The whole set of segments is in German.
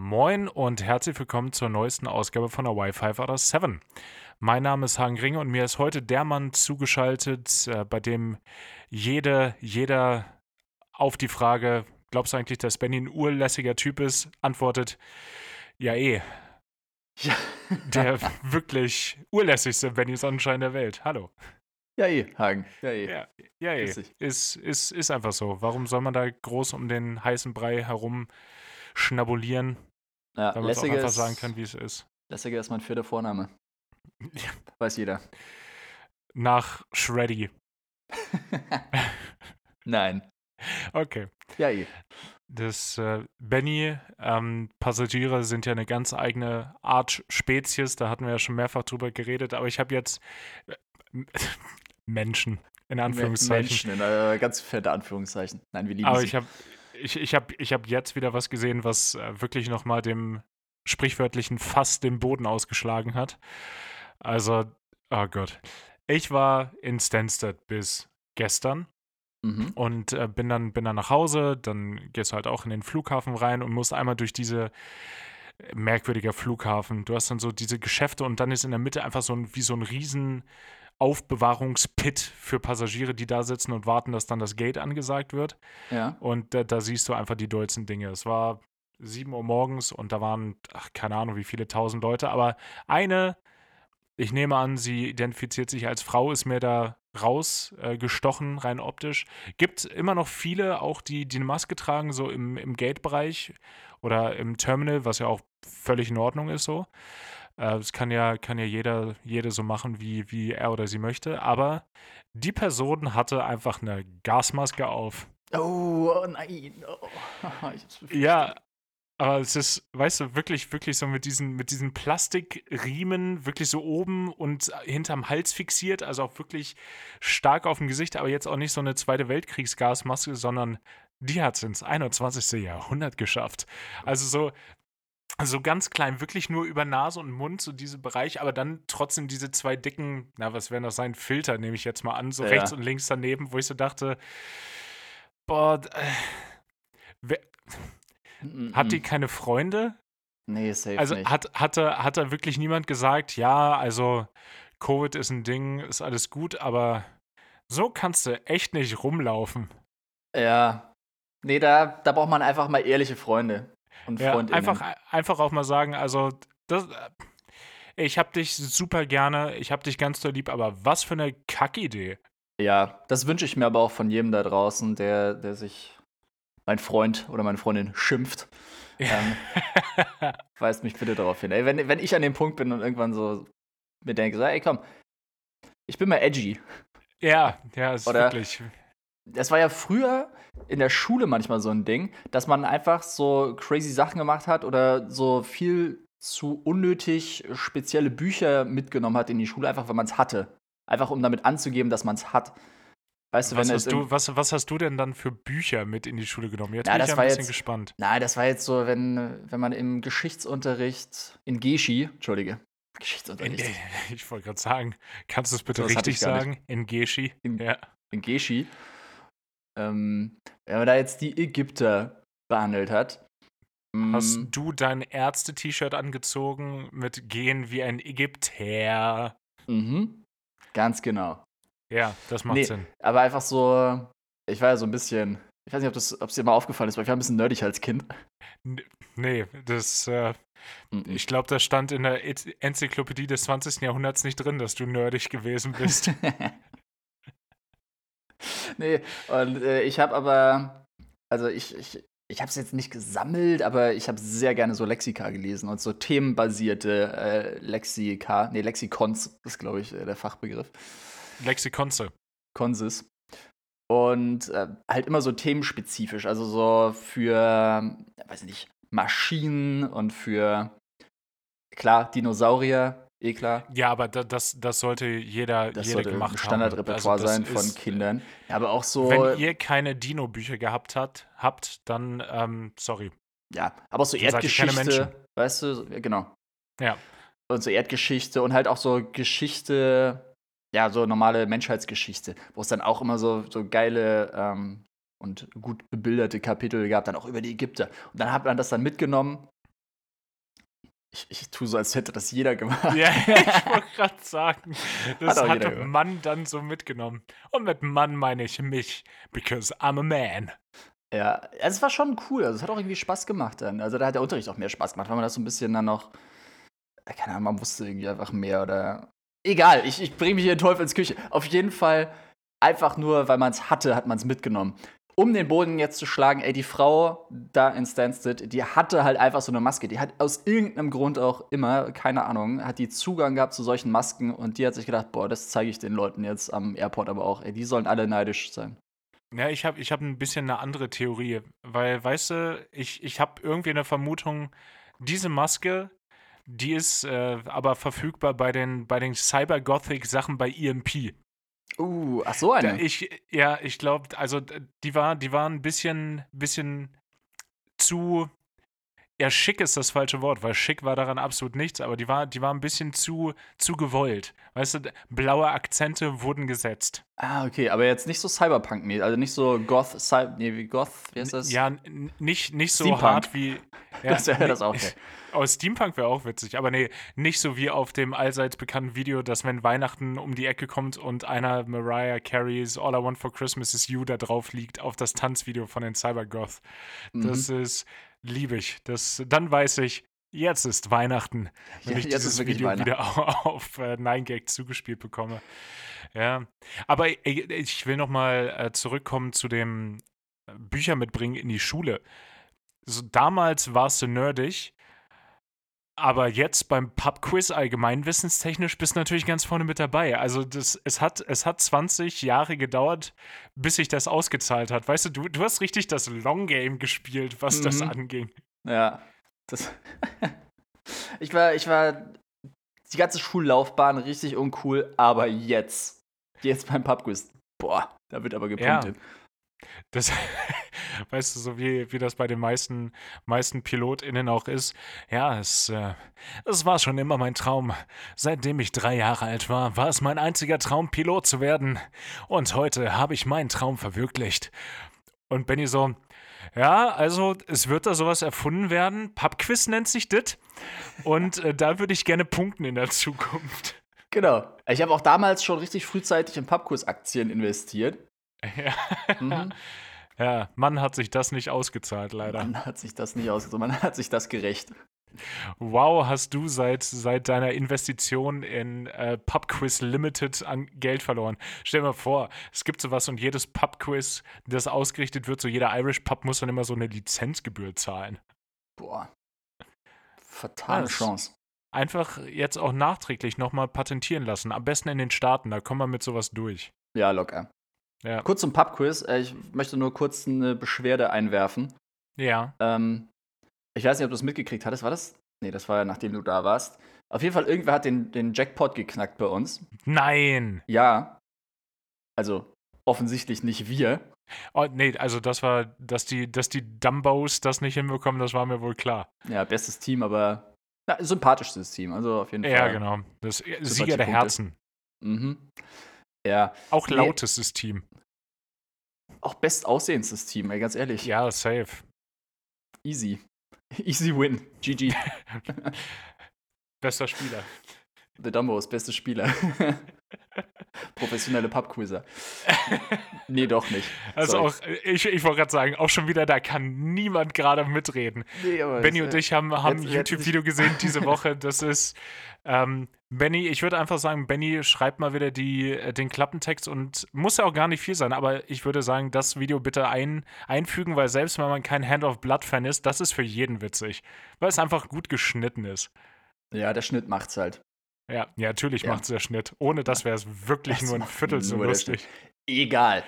Moin und herzlich willkommen zur neuesten Ausgabe von der Wi-Fi oder 7. Mein Name ist Hagen Ringe und mir ist heute der Mann zugeschaltet, äh, bei dem jede, jeder auf die Frage, glaubst du eigentlich, dass Benny ein urlässiger Typ ist, antwortet, ja eh. Ja. Der wirklich urlässigste Benny Sonnenschein der Welt. Hallo. Ja, eh, Hagen. Ja, eh. Ja, ja eh. Ist, ist, ist einfach so. Warum soll man da groß um den heißen Brei herum schnabulieren, Ja, wenn man auch einfach ist, sagen kann, wie es ist? lässiger ist mein vierter Vorname. Weiß jeder. Nach Shreddy. Nein. Okay. Ja, eh. Das äh, Benny, ähm, Passagiere sind ja eine ganz eigene Art Spezies, da hatten wir ja schon mehrfach drüber geredet, aber ich habe jetzt äh, Menschen, in Anführungszeichen. Menschen, in äh, ganz fette Anführungszeichen. Nein, wir lieben Aber sie. ich habe ich, ich hab, ich hab jetzt wieder was gesehen, was äh, wirklich nochmal dem sprichwörtlichen Fass den Boden ausgeschlagen hat. Also, oh Gott. Ich war in Stansted bis gestern mhm. und äh, bin, dann, bin dann nach Hause. Dann gehst du halt auch in den Flughafen rein und musst einmal durch diese äh, merkwürdiger Flughafen. Du hast dann so diese Geschäfte und dann ist in der Mitte einfach so ein, wie so ein riesen Aufbewahrungspit für Passagiere, die da sitzen und warten, dass dann das Gate angesagt wird. Ja. Und da, da siehst du einfach die dollsten Dinge. Es war 7 Uhr morgens und da waren, ach, keine Ahnung, wie viele tausend Leute, aber eine, ich nehme an, sie identifiziert sich als Frau, ist mir da rausgestochen, äh, rein optisch. Gibt immer noch viele, auch die, die eine Maske tragen, so im, im Gate-Bereich oder im Terminal, was ja auch völlig in Ordnung ist so. Äh, Das kann ja, kann ja jeder, jede so machen, wie, wie er oder sie möchte. Aber die Person hatte einfach eine Gasmaske auf. Oh, oh nein. Oh. Ich hab's befürchtet. Ja, aber es ist, weißt du, wirklich, wirklich so mit diesen, mit diesen Plastikriemen, wirklich so oben und hinterm Hals fixiert, also auch wirklich stark auf dem Gesicht, aber jetzt auch nicht so eine Zweite Weltkriegsgasmaske, sondern die hat es ins 21. Jahrhundert geschafft. Also so, so ganz klein, wirklich nur über Nase und Mund, so diese Bereich, aber dann trotzdem diese zwei dicken, na, was werden das sein, Filter, nehme ich jetzt mal an, so Ja. rechts und links daneben, wo ich so dachte, boah, äh, wer, Mm, hat mm. die keine Freunde? Nee, safe Also nicht. hat, hatte, hat da wirklich niemand gesagt, ja, also Covid ist ein Ding, ist alles gut, aber so kannst du echt nicht rumlaufen. ja. Nee, da, da braucht man einfach mal ehrliche Freunde und Ja, Freundinnen. einfach, einfach auch mal sagen, also das, ich hab dich super gerne, ich hab dich ganz doll lieb, aber was für eine Kackidee. Ja, das wünsche ich mir aber auch von jedem da draußen, der, der sich mein Freund oder meine Freundin schimpft. Ähm, weist mich bitte darauf hin. Ey, wenn, wenn ich an dem Punkt bin und irgendwann so mir denke, so, ey, komm, ich bin mal edgy. ja, ja, ist Oder- wirklich. Das war ja früher in der Schule manchmal so ein Ding, dass man einfach so crazy Sachen gemacht hat oder so viel zu unnötig spezielle Bücher mitgenommen hat in die Schule, einfach weil man es hatte. Einfach um damit anzugeben, dass man es hat. Weißt du, Was wenn hast, du, was, was hast du denn dann für Bücher mit in die Schule genommen? Jetzt Ja, bin ich ein bisschen jetzt- gespannt. Nein, das war jetzt so, wenn, wenn man im Geschichtsunterricht in Geschi, Entschuldige, Geschichtsunterricht, In, ich wollte gerade sagen, kannst du es bitte Das richtig sagen? In Geschi? In- Ja. in Geschi, ähm, wenn man da jetzt die Ägypter behandelt hat. Hast mm, du dein Ärzte-T-Shirt angezogen mit Gehen wie ein Ägypter? Mhm, ganz genau. Ja, das macht Nee. Sinn. Aber einfach so, ich war ja so ein bisschen, ich weiß nicht, ob das, ob es dir mal aufgefallen ist, aber ich war ein bisschen nerdig als Kind. Nee, das, äh, Mhm. ich glaube, das stand in der Enzyklopädie des 20. Jahrhunderts nicht drin, dass du nerdig gewesen bist. nee, und äh, ich habe aber, also ich, ich, ich habe es jetzt nicht gesammelt, aber ich habe sehr gerne so Lexika gelesen und so themenbasierte äh, Lexika, nee, Lexikons ist, glaube ich, äh, der Fachbegriff. Lexikonze. Konsis. Und äh, halt immer so themenspezifisch, also so für, weiß ich nicht, Maschinen und für, klar, Dinosaurier, eh klar. Ja, aber da, das, das sollte jeder, Das jeder sollte gemacht. Standardrepertoire Also sein von ist, Kindern. Aber auch so, Wenn ihr keine Dino-Bücher gehabt hat, habt, dann, ähm, sorry. ja, aber auch so Dann Erdgeschichte, weißt du, genau. Ja. Und so Erdgeschichte und halt auch so Geschichte, ja, so normale Menschheitsgeschichte, wo es dann auch immer so, so geile ähm, und gut bebilderte Kapitel gab, dann auch über die Ägypter. Und dann hat man das dann mitgenommen Ich, ich tue so, als hätte das jeder gemacht. Ja, ich wollte gerade sagen, das Hat hat. Mann dann so mitgenommen. Und mit Mann meine ich mich, because I'm a man. Ja, also es war schon cool. Also es hat auch irgendwie Spaß gemacht dann. Also da hat der Unterricht auch mehr Spaß gemacht, weil man das so ein bisschen dann noch, äh, keine Ahnung, man wusste irgendwie einfach mehr oder. Egal, ich, ich bringe mich hier in Teufels Küche. Auf jeden Fall, einfach nur, weil man es hatte, hat man es mitgenommen. Um den Boden jetzt zu schlagen, ey, die Frau da in Stansted, die hatte halt einfach so eine Maske. Die hat aus irgendeinem Grund auch immer, keine Ahnung, hat die Zugang gehabt zu solchen Masken und die hat sich gedacht, boah, das zeige ich den Leuten jetzt am Airport aber auch. Ey, die sollen alle neidisch sein. Ja, ich habe ich hab ein bisschen eine andere Theorie, weil, weißt du, ich, ich habe irgendwie eine Vermutung, diese Maske, die ist äh, aber verfügbar bei den, bei den Cyber-Gothic-Sachen bei EMP. Uh, ach so Da, eine. ich, ja, ich glaube, also die war, die war ein bisschen, bisschen zu. Ja, schick ist das falsche Wort, weil schick war daran absolut nichts, aber die war, die war ein bisschen zu, zu gewollt. Weißt du, blaue Akzente wurden gesetzt. Ah, okay, aber jetzt nicht so Cyberpunk, -mäßig, also nicht so Goth, Cy nee, wie Goth, wie heißt das? Ja, nicht, nicht so Steampunk. hart wie. Ja, das wäre das auch. Okay. Aus Steampunk wäre auch witzig, aber nee, nicht so wie auf dem allseits bekannten Video, dass wenn Weihnachten um die Ecke kommt und einer Mariah Carey's All I Want for Christmas is You da drauf liegt auf das Tanzvideo von den Cybergoth. Das Mhm. ist liebig. Das, dann weiß ich, jetzt ist Weihnachten, wenn Ja, ich dieses Video wieder au- auf äh, 9gag zugespielt bekomme. Ja, aber ey, ich will noch mal äh, zurückkommen zu dem äh, Bücher mitbringen in die Schule. So, damals warst du nerdig, aber jetzt beim Pub-Quiz allgemeinwissenstechnisch bist du natürlich ganz vorne mit dabei. Also das, es, hat, es hat 20 Jahre gedauert, bis sich das ausgezahlt hat. Weißt du, du, du hast richtig das Long Game gespielt, was das Mhm. anging. Ja. Das ich war, ich war die ganze Schullaufbahn richtig uncool, aber jetzt, jetzt beim Pubquiz, boah, da wird aber gepunktet. Das, weißt du, so wie, wie das bei den meisten, meisten PilotInnen auch ist. Ja, es, äh, es war schon immer mein Traum. Seitdem ich drei Jahre alt war, war es mein einziger Traum, Pilot zu werden. Und heute habe ich meinen Traum verwirklicht. Und Benny so, ja, also es wird da sowas erfunden werden. Pubquiz nennt sich das. Und äh, da würde ich gerne punkten in der Zukunft. Genau. Ich habe auch damals schon richtig frühzeitig in Pubquiz-Aktien investiert. Ja. Mhm. ja, Mann hat sich das nicht ausgezahlt, leider. Man hat sich das nicht ausgesucht, man hat sich das gerecht. Wow, hast du seit, seit deiner Investition in äh, Pubquiz Limited an Geld verloren. Stell dir mal vor, es gibt sowas und jedes Pubquiz, das ausgerichtet wird, so jeder Irish Pub muss dann immer so eine Lizenzgebühr zahlen. Boah. Fatale Was? Chance. Einfach jetzt auch nachträglich nochmal patentieren lassen. Am besten in den Staaten, da kommen wir mit sowas durch. Ja, locker. Ja. Kurz zum Pubquiz. Äh, Ich möchte nur kurz eine Beschwerde einwerfen. Ja. Ähm, ich weiß nicht, ob du es mitgekriegt hattest. War das? Nee, das war ja nachdem du da warst. Auf jeden Fall, irgendwer hat den, den Jackpot geknackt bei uns. Nein! Ja. Also, offensichtlich nicht wir. Oh, nee, also das war, dass die, dass die Dumbos das nicht hinbekommen, das war mir wohl klar. Ja, bestes Team, aber na, sympathischstes Team. Also auf jeden Fall. Ja, genau. Das Sieger der. Herzen. Mhm. Ja. Auch Nee. lautestes Team. Auch bestaussehendstes Team, ey, ganz ehrlich. Ja, safe. Easy. Easy win. GG. Bester Spieler. The Dumbos, beste Spieler. Professionelle Pubquizzer. Nee, doch nicht. Also Sorry. auch, ich, ich wollte gerade sagen, auch schon wieder, da kann niemand gerade mitreden. Nee, Benny und äh, ich haben, haben ein YouTube-Video gesehen diese Woche. Das ist, ähm, Benny, ich würde einfach sagen, Benny schreibt mal wieder die, äh, den Klappentext und muss ja auch gar nicht viel sein, aber ich würde sagen, das Video bitte ein, einfügen, weil selbst wenn man kein Hand of Blood-Fan ist, das ist für jeden witzig, weil es einfach gut geschnitten ist. Ja, der Schnitt macht's halt. Ja, ja natürlich Ja. macht es der Schnitt. Ohne das wäre es wirklich Das nur ein Viertel so lustig. Egal.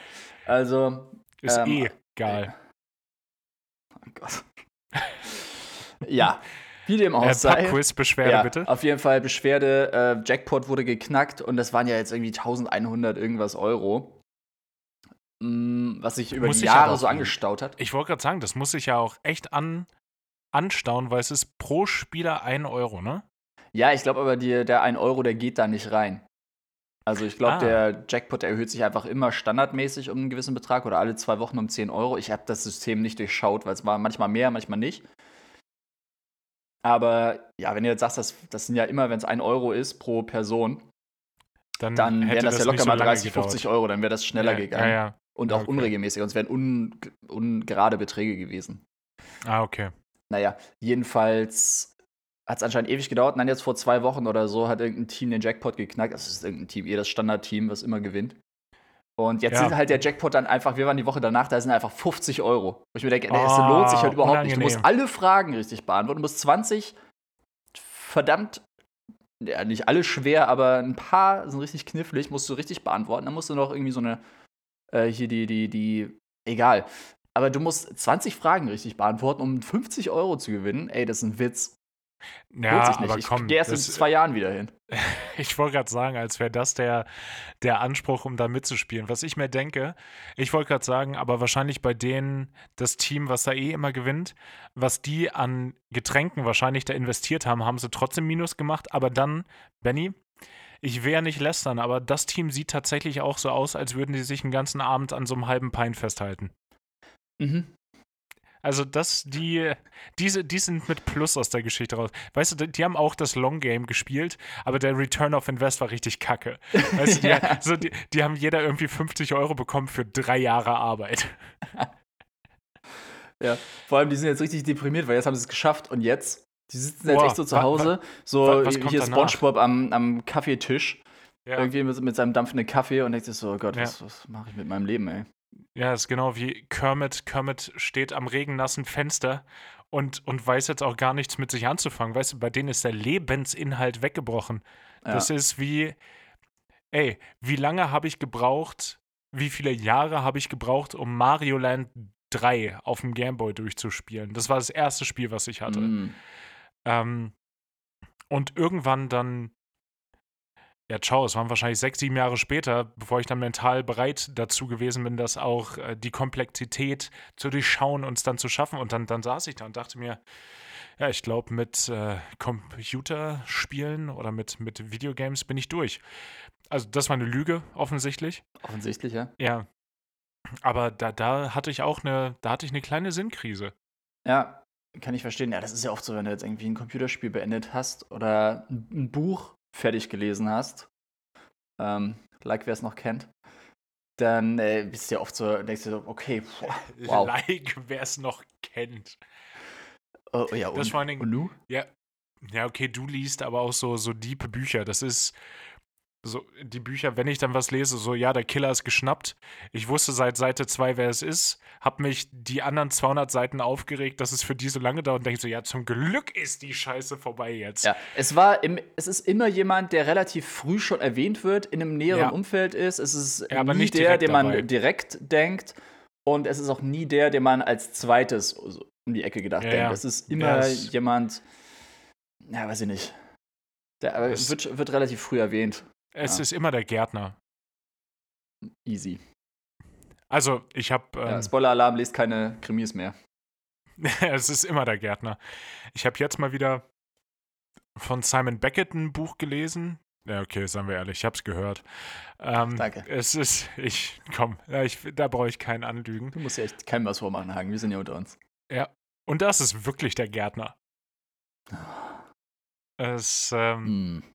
Also, Ist Ähm, eh geil. oh Gott. ja, wie dem auch Äh, sei. Pub-Quiz-Beschwerde ja, bitte. Auf jeden Fall Beschwerde, äh, Jackpot wurde geknackt und das waren ja jetzt irgendwie 1100 irgendwas Euro. Mm, was sich über Muss die ich Jahre so angestaut hat. Ich wollte gerade sagen, das muss sich ja auch echt an, anstauen, weil es ist pro Spieler ein Euro, ne? Ja, ich glaube aber, die, der 1 Euro, der geht da nicht rein. Also ich glaube, Ah. der Jackpot erhöht sich einfach immer standardmäßig um einen gewissen Betrag oder alle zwei Wochen um 10 Euro. Ich habe das System nicht durchschaut, weil es war manchmal mehr, manchmal nicht. Aber ja, wenn du jetzt sagst, das, das sind ja immer, wenn es ein Euro ist pro Person, Dann, dann wären das, ja locker so mal lange 30, 50 Euro, dann wäre das schneller gedauert. gegangen. Ja, ja. Und Ja, auch okay. unregelmäßig. Und es wären un, ungerade Beträge gewesen. Ah, okay. Naja, jedenfalls hat es anscheinend ewig gedauert. Und dann jetzt vor zwei Wochen oder so hat irgendein Team den Jackpot geknackt. Das ist irgendein Team, eh das Standardteam, was immer gewinnt. Und jetzt Ja. sind halt der Jackpot dann einfach, wir waren die Woche danach, da sind einfach 50 Euro. Wo ich mir denke, nee, es Ah, lohnt sich halt überhaupt nicht. Du musst unangenehm. alle Fragen richtig beantworten. Du musst 20 verdammt, ja, nicht alle schwer, aber ein paar sind richtig knifflig, musst du richtig beantworten. Dann musst du noch irgendwie so eine, äh, hier die, die, die, egal. Aber du musst 20 Fragen richtig beantworten, um 50 Euro zu gewinnen. Ey, das ist ein Witz. Ja, aber ich komm, gehe erst in das, zwei Jahren wieder hin. ich wollte gerade sagen, als wäre das der, der Anspruch, um da mitzuspielen. Was ich mir denke, ich wollte gerade sagen, aber wahrscheinlich bei denen, das Team, was da eh immer gewinnt, was die an Getränken wahrscheinlich da investiert haben, haben sie trotzdem Minus gemacht. Aber dann, Benny, ich will ja nicht lästern, aber das Team sieht tatsächlich auch so aus, als würden die sich einen ganzen Abend an so einem halben Pein festhalten. Mhm. Also das, die, diese, die sind mit Plus aus der Geschichte raus. Weißt du, die, die haben auch das Long Game gespielt, aber der Return of Invest war richtig kacke. Weißt du, die, Ja. so, die, die haben jeder irgendwie 50 Euro bekommen für drei Jahre Arbeit. Ja, vor allem, die sind jetzt richtig deprimiert, weil jetzt haben sie es geschafft und jetzt, die sitzen jetzt Boah, echt so zu Hause, so hier? Spongebob am, am Kaffeetisch, Ja, irgendwie mit, mit seinem dampfenden Kaffee und denkt sich so, oh Gott, Ja. was, was mache ich mit meinem Leben, ey? Ja, ist genau wie Kermit. Kermit steht am regennassen Fenster und, und weiß jetzt auch gar nichts mit sich anzufangen. Weißt du, bei denen ist der Lebensinhalt weggebrochen. Ja. Das ist wie, ey, wie lange habe ich gebraucht, wie viele Jahre habe ich gebraucht, um Mario Land 3 auf dem Gameboy durchzuspielen? Das war das erste Spiel, was ich hatte. Mm. Ähm, und irgendwann dann, ja, ciao, es waren wahrscheinlich sechs, sieben Jahre später, bevor ich dann mental bereit dazu gewesen bin, das auch äh, die Komplexität zu durchschauen und es dann zu schaffen. Und dann, dann saß ich da und dachte mir, ja, ich glaube, mit äh, Computerspielen oder mit, mit Videogames bin ich durch. Also, das war eine Lüge, offensichtlich. Offensichtlich, ja. Ja. Aber da, da hatte ich auch eine, da hatte ich eine kleine Sinnkrise. Ja, kann ich verstehen. Ja, das ist ja oft so, wenn du jetzt irgendwie ein Computerspiel beendet hast oder ein, ein Buch fertig gelesen hast, ähm, like wer es noch kennt, dann äh, bist du ja oft so, denkst du so, okay, wow. Like, wer es noch kennt. Oh, ja, Das und, vor allen Dingen- und nu? Ja, ja, okay, du liest aber auch so, so diepe Bücher. Das ist so, die Bücher, wenn ich dann was lese, so, ja, der Killer ist geschnappt. Ich wusste seit Seite 2, wer es ist, hab mich die anderen 200 Seiten aufgeregt, dass es für die so lange dauert und denke so, ja, zum Glück ist die Scheiße vorbei jetzt. Ja, es war im, es ist immer jemand, der relativ früh schon erwähnt wird, in einem näheren Ja. Umfeld ist. Es ist Ja, aber nie nicht der, den man dabei. direkt denkt. Und es ist auch nie der, den man als zweites um die Ecke gedacht Ja, denkt. Es ist immer es- jemand, ja, weiß ich nicht. Der wird, wird relativ früh erwähnt. Es Ja. ist immer der Gärtner. Easy. Also, ich habe. Ähm, Ja, Spoiler-Alarm, lest keine Krimis mehr. es ist immer der Gärtner. Ich habe jetzt mal wieder von Simon Beckett ein Buch gelesen. Ja, okay, seien wir ehrlich, ich habe es gehört. Ähm, Danke. Es ist, ich, komm, ich, da brauche ich keinen Anlügen. Du musst ja echt keinem was vormachen, Hagen. Wir sind ja unter uns. Ja, und das ist wirklich der Gärtner. Es, ähm, Hm.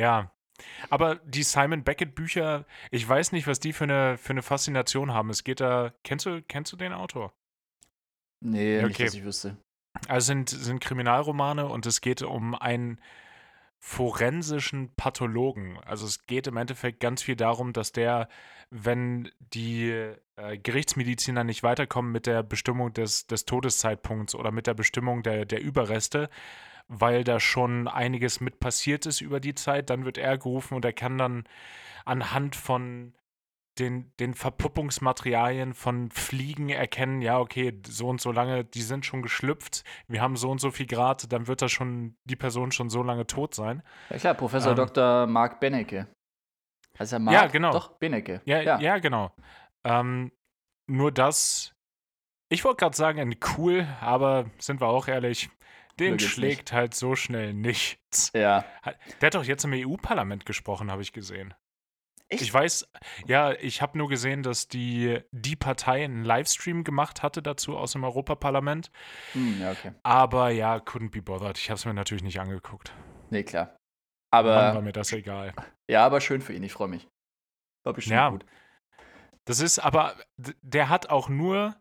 ja. Aber die Simon Beckett Bücher, ich weiß nicht, was die für eine, für eine Faszination haben. Es geht da, kennst du, kennst du den Autor? Nee, Ja, nicht, okay. dass ich wüsste. Also sind, sind Kriminalromane und es geht um einen forensischen Pathologen. Also es geht im Endeffekt ganz viel darum, dass der, wenn die äh, Gerichtsmediziner nicht weiterkommen mit der Bestimmung des, des Todeszeitpunkts oder mit der Bestimmung der, der Überreste, weil da schon einiges mit passiert ist über die Zeit, dann wird er gerufen und er kann dann anhand von den, den Verpuppungsmaterialien von Fliegen erkennen, ja, okay, so und so lange, die sind schon geschlüpft, wir haben so und so viel Grad, dann wird da schon die Person schon so lange tot sein. Ja klar, Professor Ähm. Dr. Mark Benecke. Er Mark? Ja, genau. Doch, Benecke. Ja, ja. genau. Ähm, nur das, ich wollte gerade sagen, cool, aber sind wir auch ehrlich, den schlägt halt so schnell nichts. Ja. Der hat doch jetzt im EU-Parlament gesprochen, habe ich gesehen. Echt? Ich weiß, ja, ich habe nur gesehen, dass die, die Partei einen Livestream gemacht hatte dazu aus dem Europaparlament. Hm, ja, okay. Aber ja, couldn't be bothered. Ich habe es mir natürlich nicht angeguckt. Nee, klar. Mann, war Aber, mir das egal. ja, aber schön für ihn, ich freue mich. War bestimmt Ja. gut. Das ist aber, der hat auch nur,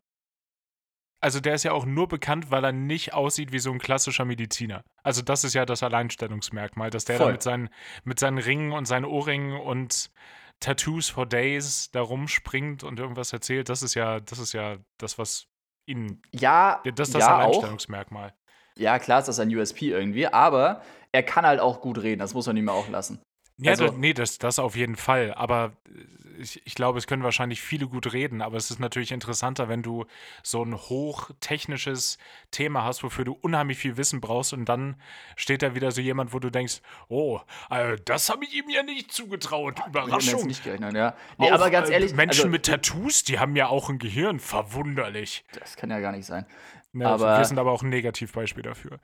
also der ist ja auch nur bekannt, weil er nicht aussieht wie so ein klassischer Mediziner. Also das ist ja das Alleinstellungsmerkmal, dass der da mit seinen, mit seinen Ringen und seinen Ohrringen und Tattoos for Days da rumspringt und irgendwas erzählt. Das ist ja, das ist ja das, was ihn, Ja, das ist das ja auch. Alleinstellungsmerkmal. Ja, klar ist das ein USP irgendwie, aber er kann halt auch gut reden, das muss man ihm auch lassen. Ja, Also- da, nee, das, das auf jeden Fall. Aber äh, ich, ich glaube, es können wahrscheinlich viele gut reden, aber es ist natürlich interessanter, wenn du so ein hochtechnisches Thema hast, wofür du unheimlich viel Wissen brauchst und dann steht da wieder so jemand, wo du denkst, oh, äh, das habe ich ihm ja nicht zugetraut. Ich jetzt Überraschung. nicht gerechnet, ja. Nee, aber ganz äh, ehrlich, Menschen also, mit Tattoos, die haben ja auch ein Gehirn. Verwunderlich. das kann ja gar nicht sein. Ne, Aber- wir sind aber auch ein Negativbeispiel dafür.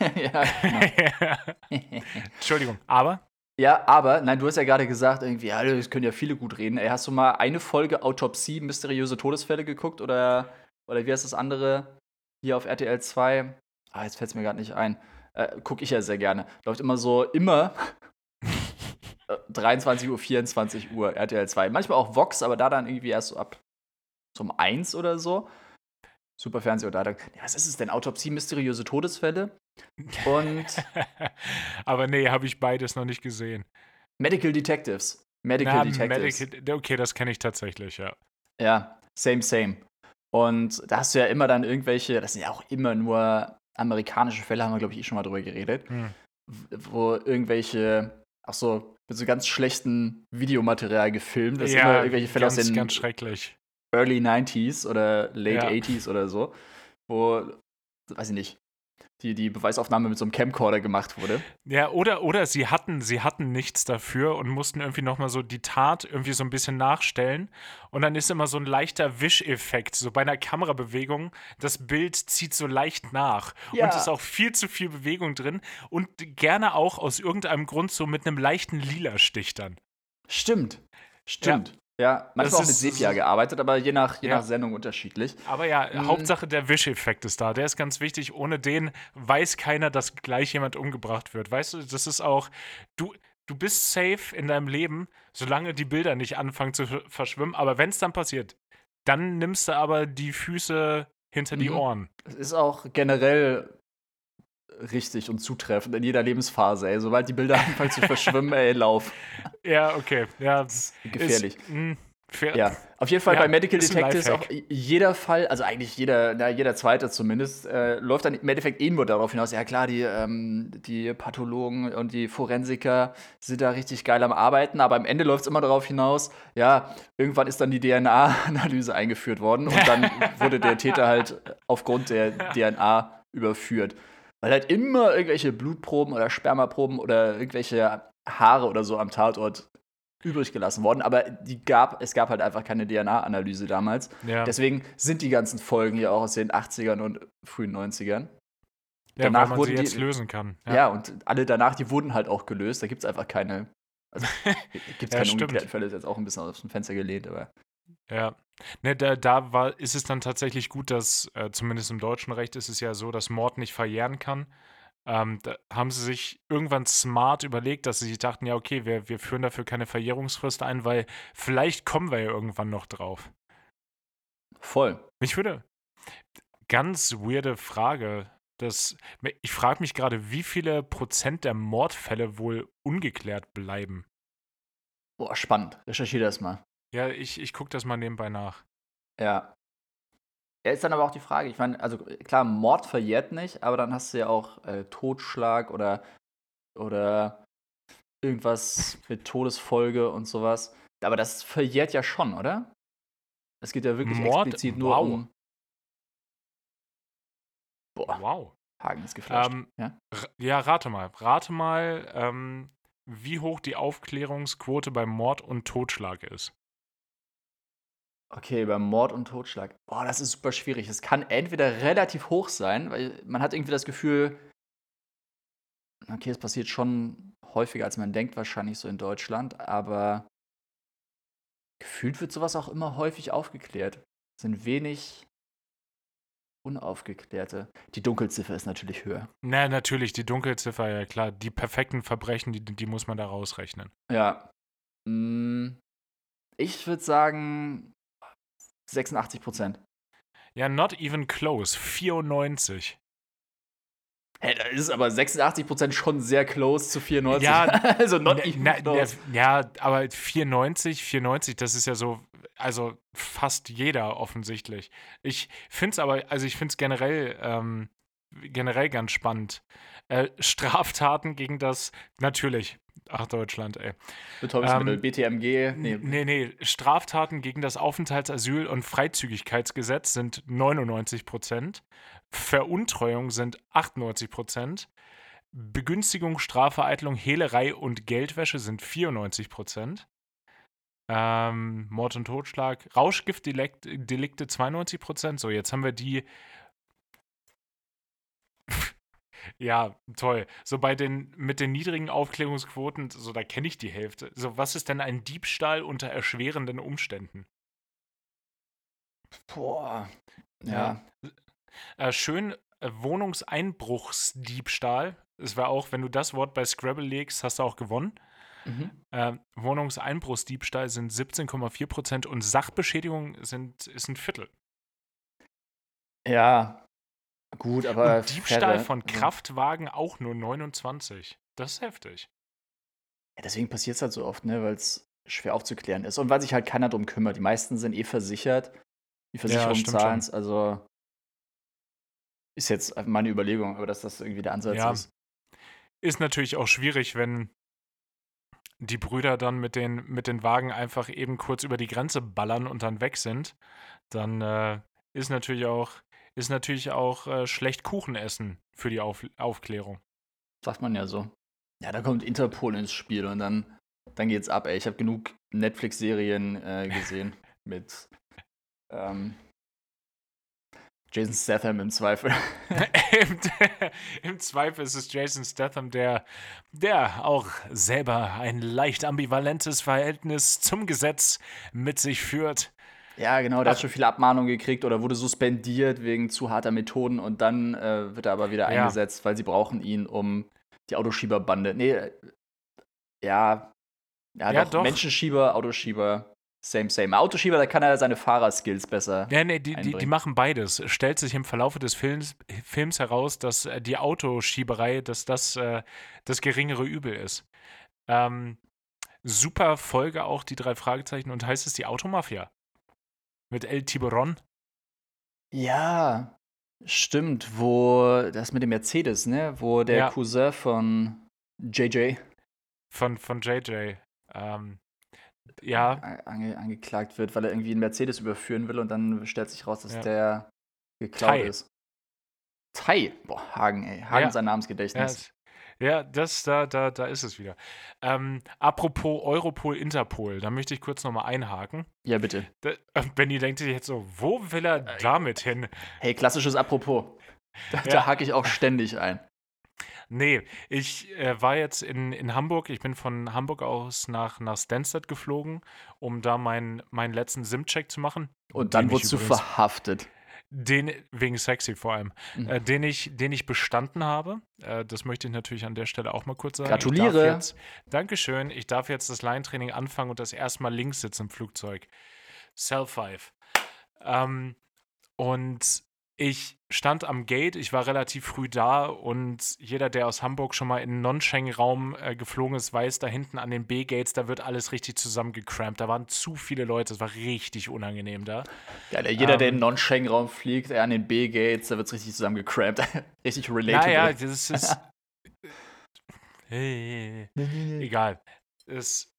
ja, genau. Entschuldigung. Aber ja, aber, nein, du hast ja gerade gesagt, irgendwie, ja, das können ja viele gut reden. Ey, hast du mal eine Folge Autopsie, mysteriöse Todesfälle geguckt oder, oder wie heißt das andere? Hier auf RTL 2? Ah, jetzt fällt es mir gerade nicht ein. Äh, guck ich ja sehr gerne. Läuft immer so, immer äh, 23 Uhr, 24 Uhr, RTL 2. Manchmal auch Vox, aber da dann irgendwie erst so ab zum 1 oder so. Super Fernseh oder da. Ja, was ist es denn? Autopsie, mysteriöse Todesfälle und aber nee, habe ich beides noch nicht gesehen. Medical Detectives. Medical Na, Detectives. Medical, okay, das kenne ich tatsächlich, ja. Ja, same, same. Und da hast du ja immer dann irgendwelche, das sind ja auch immer nur amerikanische Fälle, haben wir, glaube ich, eh schon mal drüber geredet, Hm. wo irgendwelche, ach so, mit so ganz schlechten Videomaterial gefilmt. Das sind immer irgendwelche Fälle ganz, aus den ganz schrecklich. Early 90s oder Late Ja. 80s oder so, wo, weiß ich nicht, die, die Beweisaufnahme mit so einem Camcorder gemacht wurde. Ja, oder, oder sie hatten, sie hatten nichts dafür und mussten irgendwie nochmal so die Tat irgendwie so ein bisschen nachstellen. Und dann ist immer so ein leichter Wischeffekt. So bei einer Kamerabewegung, das Bild zieht so leicht nach. Ja. Und es ist auch viel zu viel Bewegung drin. Und gerne auch aus irgendeinem Grund so mit einem leichten Lila-Stich dann. Stimmt. Stimmt. Ja, manchmal auch mit Sepia gearbeitet, aber je nach, je Ja. nach Sendung unterschiedlich. Aber ja, Mhm. Hauptsache der Wischeffekt ist da. Der ist ganz wichtig. Ohne den weiß keiner, dass gleich jemand umgebracht wird. Weißt du, das ist auch, du, du bist safe in deinem Leben, solange die Bilder nicht anfangen zu ver- verschwimmen. Aber wenn es dann passiert, dann nimmst du aber die Füße hinter die Mhm. Ohren. Es ist auch generell richtig und zutreffend in jeder Lebensphase, ey. Sobald die Bilder anfangen zu verschwimmen, ey, lauf. Ja, okay. Ja, Gefährlich. Ist, mh, fair. Ja, auf jeden Fall Ja, bei Medical Detectives auch jeder Fall, also eigentlich jeder, na, jeder zweite zumindest, äh, läuft dann im Endeffekt eh nur darauf hinaus, ja klar, die, ähm, die Pathologen und die Forensiker sind da richtig geil am Arbeiten, aber am Ende läuft es immer darauf hinaus, ja, irgendwann ist dann die DNA-Analyse eingeführt worden und dann wurde der Täter halt aufgrund der DNA überführt. Weil halt immer irgendwelche Blutproben oder Spermaproben oder irgendwelche Haare oder so am Tatort übrig gelassen worden, aber die gab, es gab halt einfach keine DNA-Analyse damals. Ja, Deswegen sind die ganzen Folgen ja auch aus den 80ern und frühen 90ern. ja danach weil man wurden sie die- jetzt lösen kann. Ja, und alle danach, die wurden halt auch gelöst. Da gibt es einfach keine. Also, gibt Ja, keine ungeklärten Fälle, ist jetzt auch ein bisschen aus dem Fenster gelehnt, aber. Ja. Ne, da, da war, ist es dann tatsächlich gut, dass, äh, zumindest im deutschen Recht ist es ja so, dass Mord nicht verjähren kann. Ähm, da haben sie sich irgendwann smart überlegt, dass sie sich dachten, ja, okay, wir, wir führen dafür keine Verjährungsfrist ein, weil vielleicht kommen wir ja irgendwann noch drauf. Voll. Mich würde. Ganz weirde Frage. Das, ich frage mich gerade, wie viele Prozent der Mordfälle wohl ungeklärt bleiben. Boah, spannend. Recherchiere das mal. Ja, ich, ich gucke das mal nebenbei nach. Ja. Ja, ist dann aber auch die Frage, ich meine, also klar, Mord verjährt nicht, aber dann hast du ja auch äh, Totschlag oder, oder irgendwas mit Todesfolge und sowas. Aber das verjährt ja schon, oder? Es geht ja wirklich Mord? explizit nur Wow. um. Boah, Wow. Hagen ist geflasht. Ähm, ja? Ja, rate mal. Rate mal, ähm, wie hoch die Aufklärungsquote beim Mord und Totschlag ist. Okay, beim Mord und Totschlag. Boah, das ist super schwierig. Es kann entweder relativ hoch sein, weil man hat irgendwie das Gefühl, okay, es passiert schon häufiger, als man denkt, wahrscheinlich so in Deutschland, aber gefühlt wird sowas auch immer häufig aufgeklärt. Es sind wenig Unaufgeklärte. Die Dunkelziffer ist natürlich höher. Na, natürlich, die Dunkelziffer, ja klar. Die perfekten Verbrechen, die, die muss man da rausrechnen. Ja. Mm, Ich würde sagen 86 Prozent. Ja, not even close. 94. Hey, da ist aber 86 Prozent schon sehr close zu 94. Ja, also not even na, close. ja, ja, aber 94, 94, das ist ja so, also fast jeder offensichtlich. Ich finde es aber, also ich finde es generell, ähm, generell ganz spannend. Äh, Straftaten gegen das, natürlich, ach Deutschland, ey. Betäubungsmittel, Ähm, BTMG. Nee, Nee, nee, Straftaten gegen das Aufenthaltsasyl- und Freizügigkeitsgesetz sind 99 Prozent. Veruntreuung sind 98 Prozent. Begünstigung, Strafvereitlung, Hehlerei und Geldwäsche sind 94 Prozent. Ähm, Mord und Totschlag, Rauschgiftdelikte Delikte 92 Prozent. So, jetzt haben wir die. Ja, toll. So bei den mit den niedrigen Aufklärungsquoten, so da kenne ich die Hälfte. So, was ist denn ein Diebstahl unter erschwerenden Umständen? Boah. Ja. Äh, schön äh, Wohnungseinbruchsdiebstahl. Es war auch, wenn du das Wort bei Scrabble legst, hast du auch gewonnen. Mhm. Äh, Wohnungseinbruchsdiebstahl sind 17,4 Prozent und Sachbeschädigung sind, ist ein Viertel. Ja. Gut, aber. und Diebstahl Fälle, von also- Kraftwagen auch nur 29. Das ist heftig. Ja, deswegen passiert es halt so oft, ne, weil es schwer aufzuklären ist. Und weil sich halt keiner drum kümmert. Die meisten sind eh versichert. Die Versicherung stimmt zahlen es, also ist jetzt meine Überlegung, aber dass das irgendwie der Ansatz Ja. ist. Ist natürlich auch schwierig, wenn die Brüder dann mit den, mit den Wagen einfach eben kurz über die Grenze ballern und dann weg sind. Dann äh, ist natürlich auch, ist natürlich auch äh, schlecht Kuchen essen für die Auf Aufklärung. Sagt man ja so. Ja, da kommt Interpol ins Spiel und dann, dann geht's ab, ey. Ich habe genug Netflix-Serien äh, gesehen mit ähm, Jason Statham im Zweifel. Im, Zweifel ist es Jason Statham, der, der auch selber ein leicht ambivalentes Verhältnis zum Gesetz mit sich führt. Ja, genau, der Ach. hat schon viele Abmahnungen gekriegt oder wurde suspendiert wegen zu harter Methoden und dann äh, wird er aber wieder Ja. eingesetzt, weil sie brauchen ihn, um die Autoschieberbande. Nee, äh, ja, ja, Ja, doch, doch. Menschenschieber, Autoschieber, same, same. Autoschieber, da kann er seine Fahrerskills besser. Ja, nee, die, die, die machen beides. Es stellt sich im Verlauf des Films, Films heraus, dass äh, die Autoschieberei, dass das äh, das geringere Übel ist. Ähm, super Folge auch, die drei Fragezeichen. Und heißt es die Automafia? Mit El Tiburon? Ja, stimmt, wo das mit dem Mercedes, ne? Wo der Ja. Cousin von JJ Von, von JJ. Ähm, ja, ange angeklagt wird, weil er irgendwie einen Mercedes überführen will und dann stellt sich raus, dass Ja. der geklaut Tai. ist. Tai. Boah, Hagen, ey. Hagen Ja. sein ja, Namensgedächtnis. Ja das, da, da, da ist es wieder. Ähm, apropos Europol, Interpol, da möchte ich kurz nochmal einhaken. Ja, bitte. Da, äh, Benny denkt sich jetzt so, wo will er damit hin? Hey, klassisches Apropos. Da, Ja. da hake ich auch ständig ein. Nee, ich äh, war jetzt in, in Hamburg. Ich bin von Hamburg aus nach, nach Stansted geflogen, um da meinen meinen letzten SIM-Check zu machen. Und dann wurdest du verhaftet. Den, wegen sexy vor allem, Mhm. äh, den, ich, den ich bestanden habe. Äh, das möchte ich natürlich an der Stelle auch mal kurz sagen. Gratuliere. Jetzt, Dankeschön. Ich darf jetzt das Line-Training anfangen und das erste Mal links sitzen im Flugzeug. Self-Five. Ähm, und ich stand am Gate, ich war relativ früh da und jeder, der aus Hamburg schon mal in einen Non-Schengen-Raum äh, geflogen ist, weiß, da hinten an den B-Gates, da wird alles richtig zusammengecrampt. Da waren zu viele Leute, es war richtig unangenehm da. Geil, jeder, der in Ähm, den Non-Schengen-Raum fliegt, ey, an den B-Gates, da wird's richtig zusammengecrampt. richtig relatable. Naja, das ist. hey, egal. Es,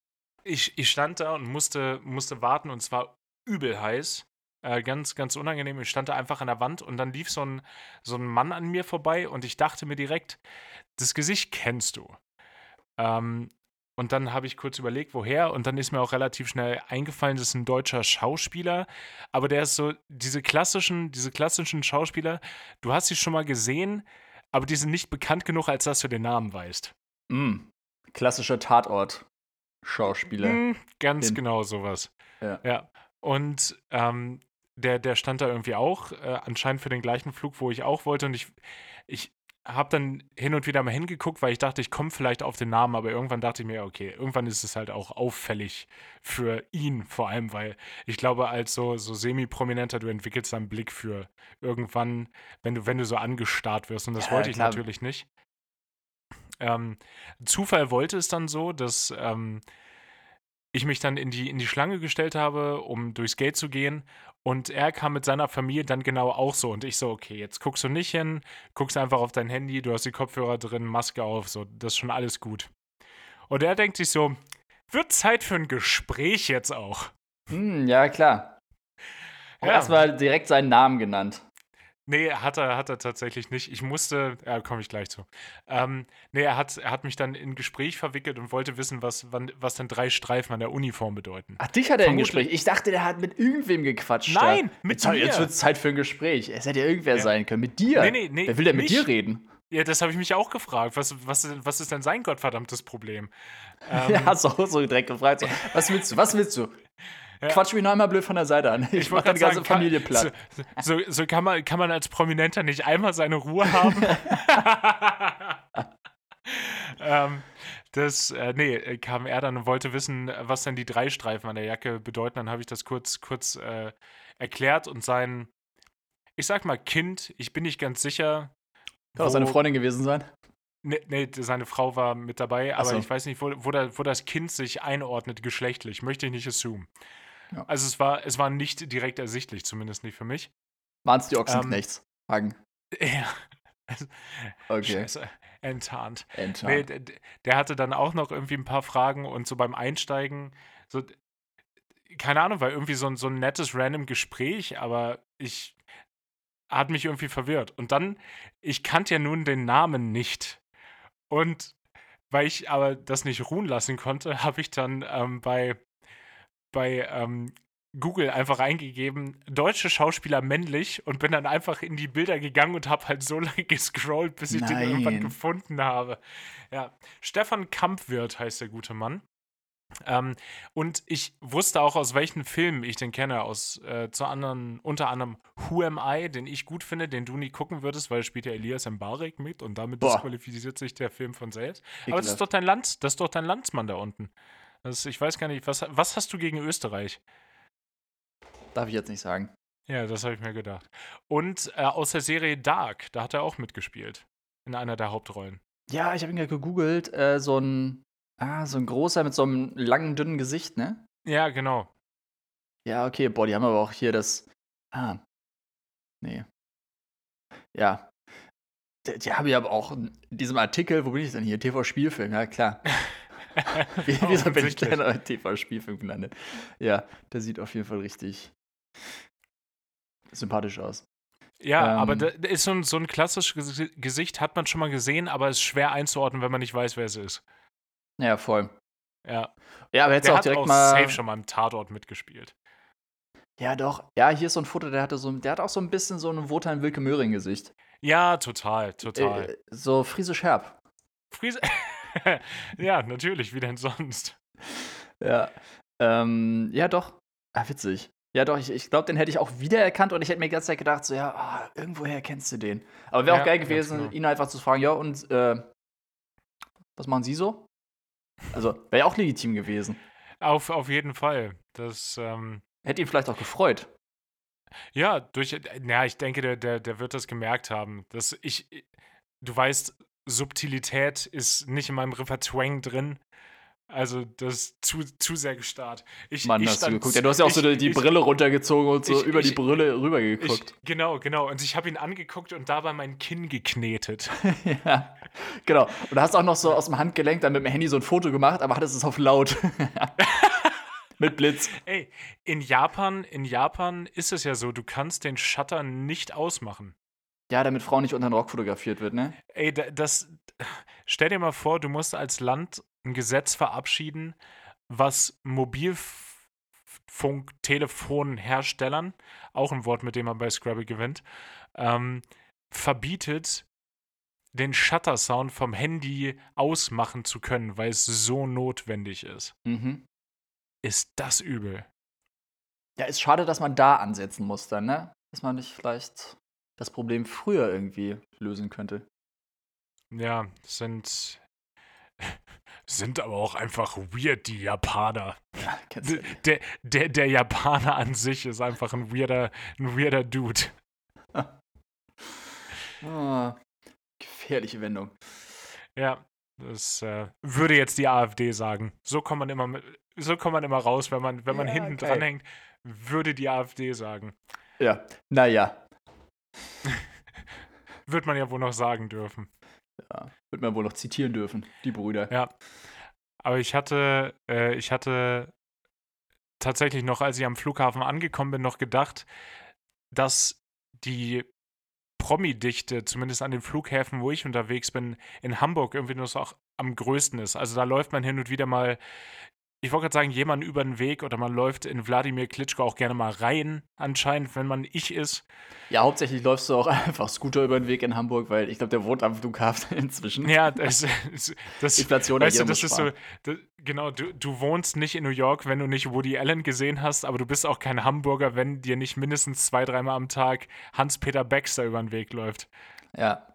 ich, ich stand da und musste, musste warten und zwar übel heiß. Äh, ganz, ganz unangenehm. Ich stand da einfach an der Wand und dann lief so ein, so ein Mann an mir vorbei und ich dachte mir direkt, das Gesicht kennst du. Ähm, und dann habe ich kurz überlegt, woher. Und dann ist mir auch relativ schnell eingefallen, das ist ein deutscher Schauspieler. Aber der ist so, diese klassischen, diese klassischen Schauspieler, du hast sie schon mal gesehen, aber die sind nicht bekannt genug, als dass du den Namen weißt. Mm, klassischer Tatort. Schauspieler. Hm, ganz Hin. genau sowas. Ja. Ja. Und ähm, der, der stand da irgendwie auch, äh, anscheinend für den gleichen Flug, wo ich auch wollte. Und ich, ich habe dann hin und wieder mal hingeguckt, weil ich dachte, ich komme vielleicht auf den Namen, aber irgendwann dachte ich mir, okay, irgendwann ist es halt auch auffällig für ihn, vor allem, weil ich glaube, als so, so semi-prominenter, du entwickelst einen Blick für irgendwann, wenn du, wenn du so angestarrt wirst. Und das Ja, wollte ich klar. natürlich nicht. Ähm, Zufall wollte es dann so, dass ähm, ich mich dann in die, in die Schlange gestellt habe, um durchs Gate zu gehen. Und er kam mit seiner Familie dann genau auch so. Und ich so, okay, jetzt guckst du nicht hin, guckst einfach auf dein Handy, du hast die Kopfhörer drin, Maske auf, so, das ist schon alles gut. Und er denkt sich so, wird Zeit für ein Gespräch jetzt auch. Hm, ja, klar. Ja. erstmal direkt seinen Namen genannt. Nee, hat er, hat er tatsächlich nicht. Ich musste, ja, komme ich gleich zu. Ähm, nee, er hat, er hat mich dann in Gespräch verwickelt und wollte wissen, was, wann, was denn drei Streifen an der Uniform bedeuten. Ach, dich hat er im Gespräch. Ich dachte, der hat mit irgendwem gequatscht. Nein, mit jetzt, mir. Jetzt wird es Zeit für ein Gespräch. Es hätte ja irgendwer Ja. sein können. Mit dir. Nee, nee, nee, Wer will denn mit dir reden? Ja, das habe ich mich auch gefragt. Was, was, was ist denn sein gottverdammtes Problem? Ähm, Ja, auch so direkt gefragt. So, was willst du? Was willst du? Ja. Quatsch mich noch einmal blöd von der Seite an. Ich, mach wollte deine ganze sagen, kann- Familie platt. So, so, so kann, man, kann man als Prominenter nicht einmal seine Ruhe haben. ähm, das, äh, nee, kam er dann und wollte wissen, was denn die drei Streifen an der Jacke bedeuten. Dann habe ich das kurz, kurz äh, erklärt und sein, ich sag mal, Kind, ich bin nicht ganz sicher. Kann auch seine Freundin gewesen sein. Nee, nee, seine Frau war mit dabei, aber so. ich weiß nicht, wo, wo, da, wo das Kind sich einordnet, geschlechtlich. Möchte ich nicht assumen. Ja. Also es war, es war nicht direkt ersichtlich, zumindest nicht für mich. Waren es die Ähm, Ochsenknechts? Hagen. Ja. Okay. Scheiße. Enttarnt. Entschau. Nee, der hatte dann auch noch irgendwie ein paar Fragen und so beim Einsteigen, so, keine Ahnung, war irgendwie so ein, so ein nettes random Gespräch, aber ich hat mich irgendwie verwirrt. Und dann, ich kannte ja nun den Namen nicht. Und weil ich aber das nicht ruhen lassen konnte, habe ich dann ähm, bei, bei ähm, Google einfach eingegeben, deutsche Schauspieler männlich und bin dann einfach in die Bilder gegangen und habe halt so lange gescrollt, bis ich den irgendwann Nein. gefunden habe. Ja, Stefan Kampwirt heißt der gute Mann. Ähm, und ich wusste auch, aus welchen Filmen ich den kenne. Aus äh, zu anderen, unter anderem Who Am I, den ich gut finde, den du nie gucken würdest, weil spielt ja Elias Mbarek mit und damit Boah. disqualifiziert sich der Film von selbst. Aber das ist doch dein Land, das ist doch dein Landsmann da unten. Das, ich weiß gar nicht, was, was hast du gegen Österreich? Darf ich jetzt nicht sagen. Ja, das habe ich mir gedacht. Und äh, aus der Serie Dark, da hat er auch mitgespielt. In einer der Hauptrollen. Ja, ich habe ihn gerade gegoogelt. Äh, so ein, ah, so ein großer mit so einem langen, dünnen Gesicht, ne? Ja, genau. Ja, okay. Boah, die haben aber auch hier das. Ah. Nee. Ja. Die, die haben ja aber auch in diesem Artikel, wo bin ich denn hier? TV-Spielfilm, ja klar. Wie, wieso bin ich denn TV-Spielfilm gelandet? Ja, der sieht auf jeden Fall richtig sympathisch aus. Ja, Ähm. aber da ist so ein, so ein klassisches Gesi- Gesicht, hat man schon mal gesehen, aber ist schwer einzuordnen, wenn man nicht weiß, wer es ist. Ja, voll. Ja. Ja, aber hättest auch hat direkt auch mal. safe schon mal im Tatort mitgespielt. Ja, doch. Ja, hier ist so ein Foto, der hatte so, der hat auch so ein bisschen so ein Wotan Wilke Möhring Gesicht. Ja, total, total. Äh, so friesisch herb. Friese. ja, natürlich, wie denn sonst? Ja. Ähm, ja, doch. Ah, witzig. Ja, doch, ich, ich glaube, den hätte ich auch wiedererkannt und ich hätte mir die ganze Zeit gedacht, so, ja, ah, irgendwoher kennst du den. Aber wäre Ja, auch geil gewesen, genau. ihn einfach zu fragen, ja, und äh, was machen Sie so? Also, wäre ja auch legitim gewesen. Auf, auf jeden Fall. Das, ähm, Hätte ihn vielleicht auch gefreut. ja, durch, ja, ich denke, der, der, der wird das gemerkt haben. Dass ich, du weißt, Subtilität ist nicht in meinem Repertoire drin. Also, das ist zu, zu sehr gestarrt. Ich, Mann, ich hast du stand- geguckt. Ja, du hast ja auch so ich- die, die ich- Brille runtergezogen und so über die Brille rüber Ich, geguckt. genau, genau. Und ich habe ihn angeguckt und dabei mein Kinn geknetet. ja, genau. Und da hast auch noch so aus dem Handgelenk dann mit dem Handy so ein Foto gemacht, aber hattest es auf laut. mit Blitz. Ey, in Japan, in Japan ist es ja so, du kannst den Shutter nicht ausmachen. Ja, damit Frau nicht unter den Rock fotografiert wird, ne? Ey, da- das. Stell dir mal vor, du musst als Land ein Gesetz verabschieden, was Mobilfunktelefonherstellern, auch ein Wort, mit dem man bei Scrabble gewinnt, ähm, verbietet, den Shutter-Sound vom Handy ausmachen zu können, weil es so notwendig ist, Mhm. ist das übel. Ja, ist schade, dass man da ansetzen muss dann, ne? Dass man nicht vielleicht das Problem früher irgendwie lösen könnte. Ja, sind. Sind aber auch einfach weird, die Japaner. Ja, Der, der, der Japaner an sich ist einfach ein weirder, ein weirder Dude. Ah, gefährliche Wendung. Ja, das äh, würde jetzt die AfD sagen. So kommt man immer, mit, so kommt man immer raus, wenn man, wenn man Ja, hinten geil. dran hängt, würde die AfD sagen. Ja, naja. Wird man ja wohl noch sagen dürfen. Ja, wird man wohl noch zitieren dürfen, die Brüder. Ja. Aber ich hatte, äh, ich hatte tatsächlich noch, als ich am Flughafen angekommen bin, noch gedacht, dass die Promi-Dichte, zumindest an den Flughäfen, wo ich unterwegs bin, in Hamburg irgendwie nur so auch am größten ist. Also da läuft man hin und wieder mal, ich wollte gerade sagen, jemanden über den Weg oder man läuft in Wladimir Klitschko auch gerne mal rein, anscheinend, wenn man ich ist. Ja, hauptsächlich läufst du auch einfach Scooter über den Weg in Hamburg, weil ich glaube, der wohnt am Flughafen inzwischen. Ja, das, das, Inflation weißt du, das ist so, das, genau, du, du wohnst nicht in New York, wenn du nicht Woody Allen gesehen hast, aber du bist auch kein Hamburger, wenn dir nicht mindestens zwei, dreimal am Tag Hans-Peter Baxter über den Weg läuft. Ja.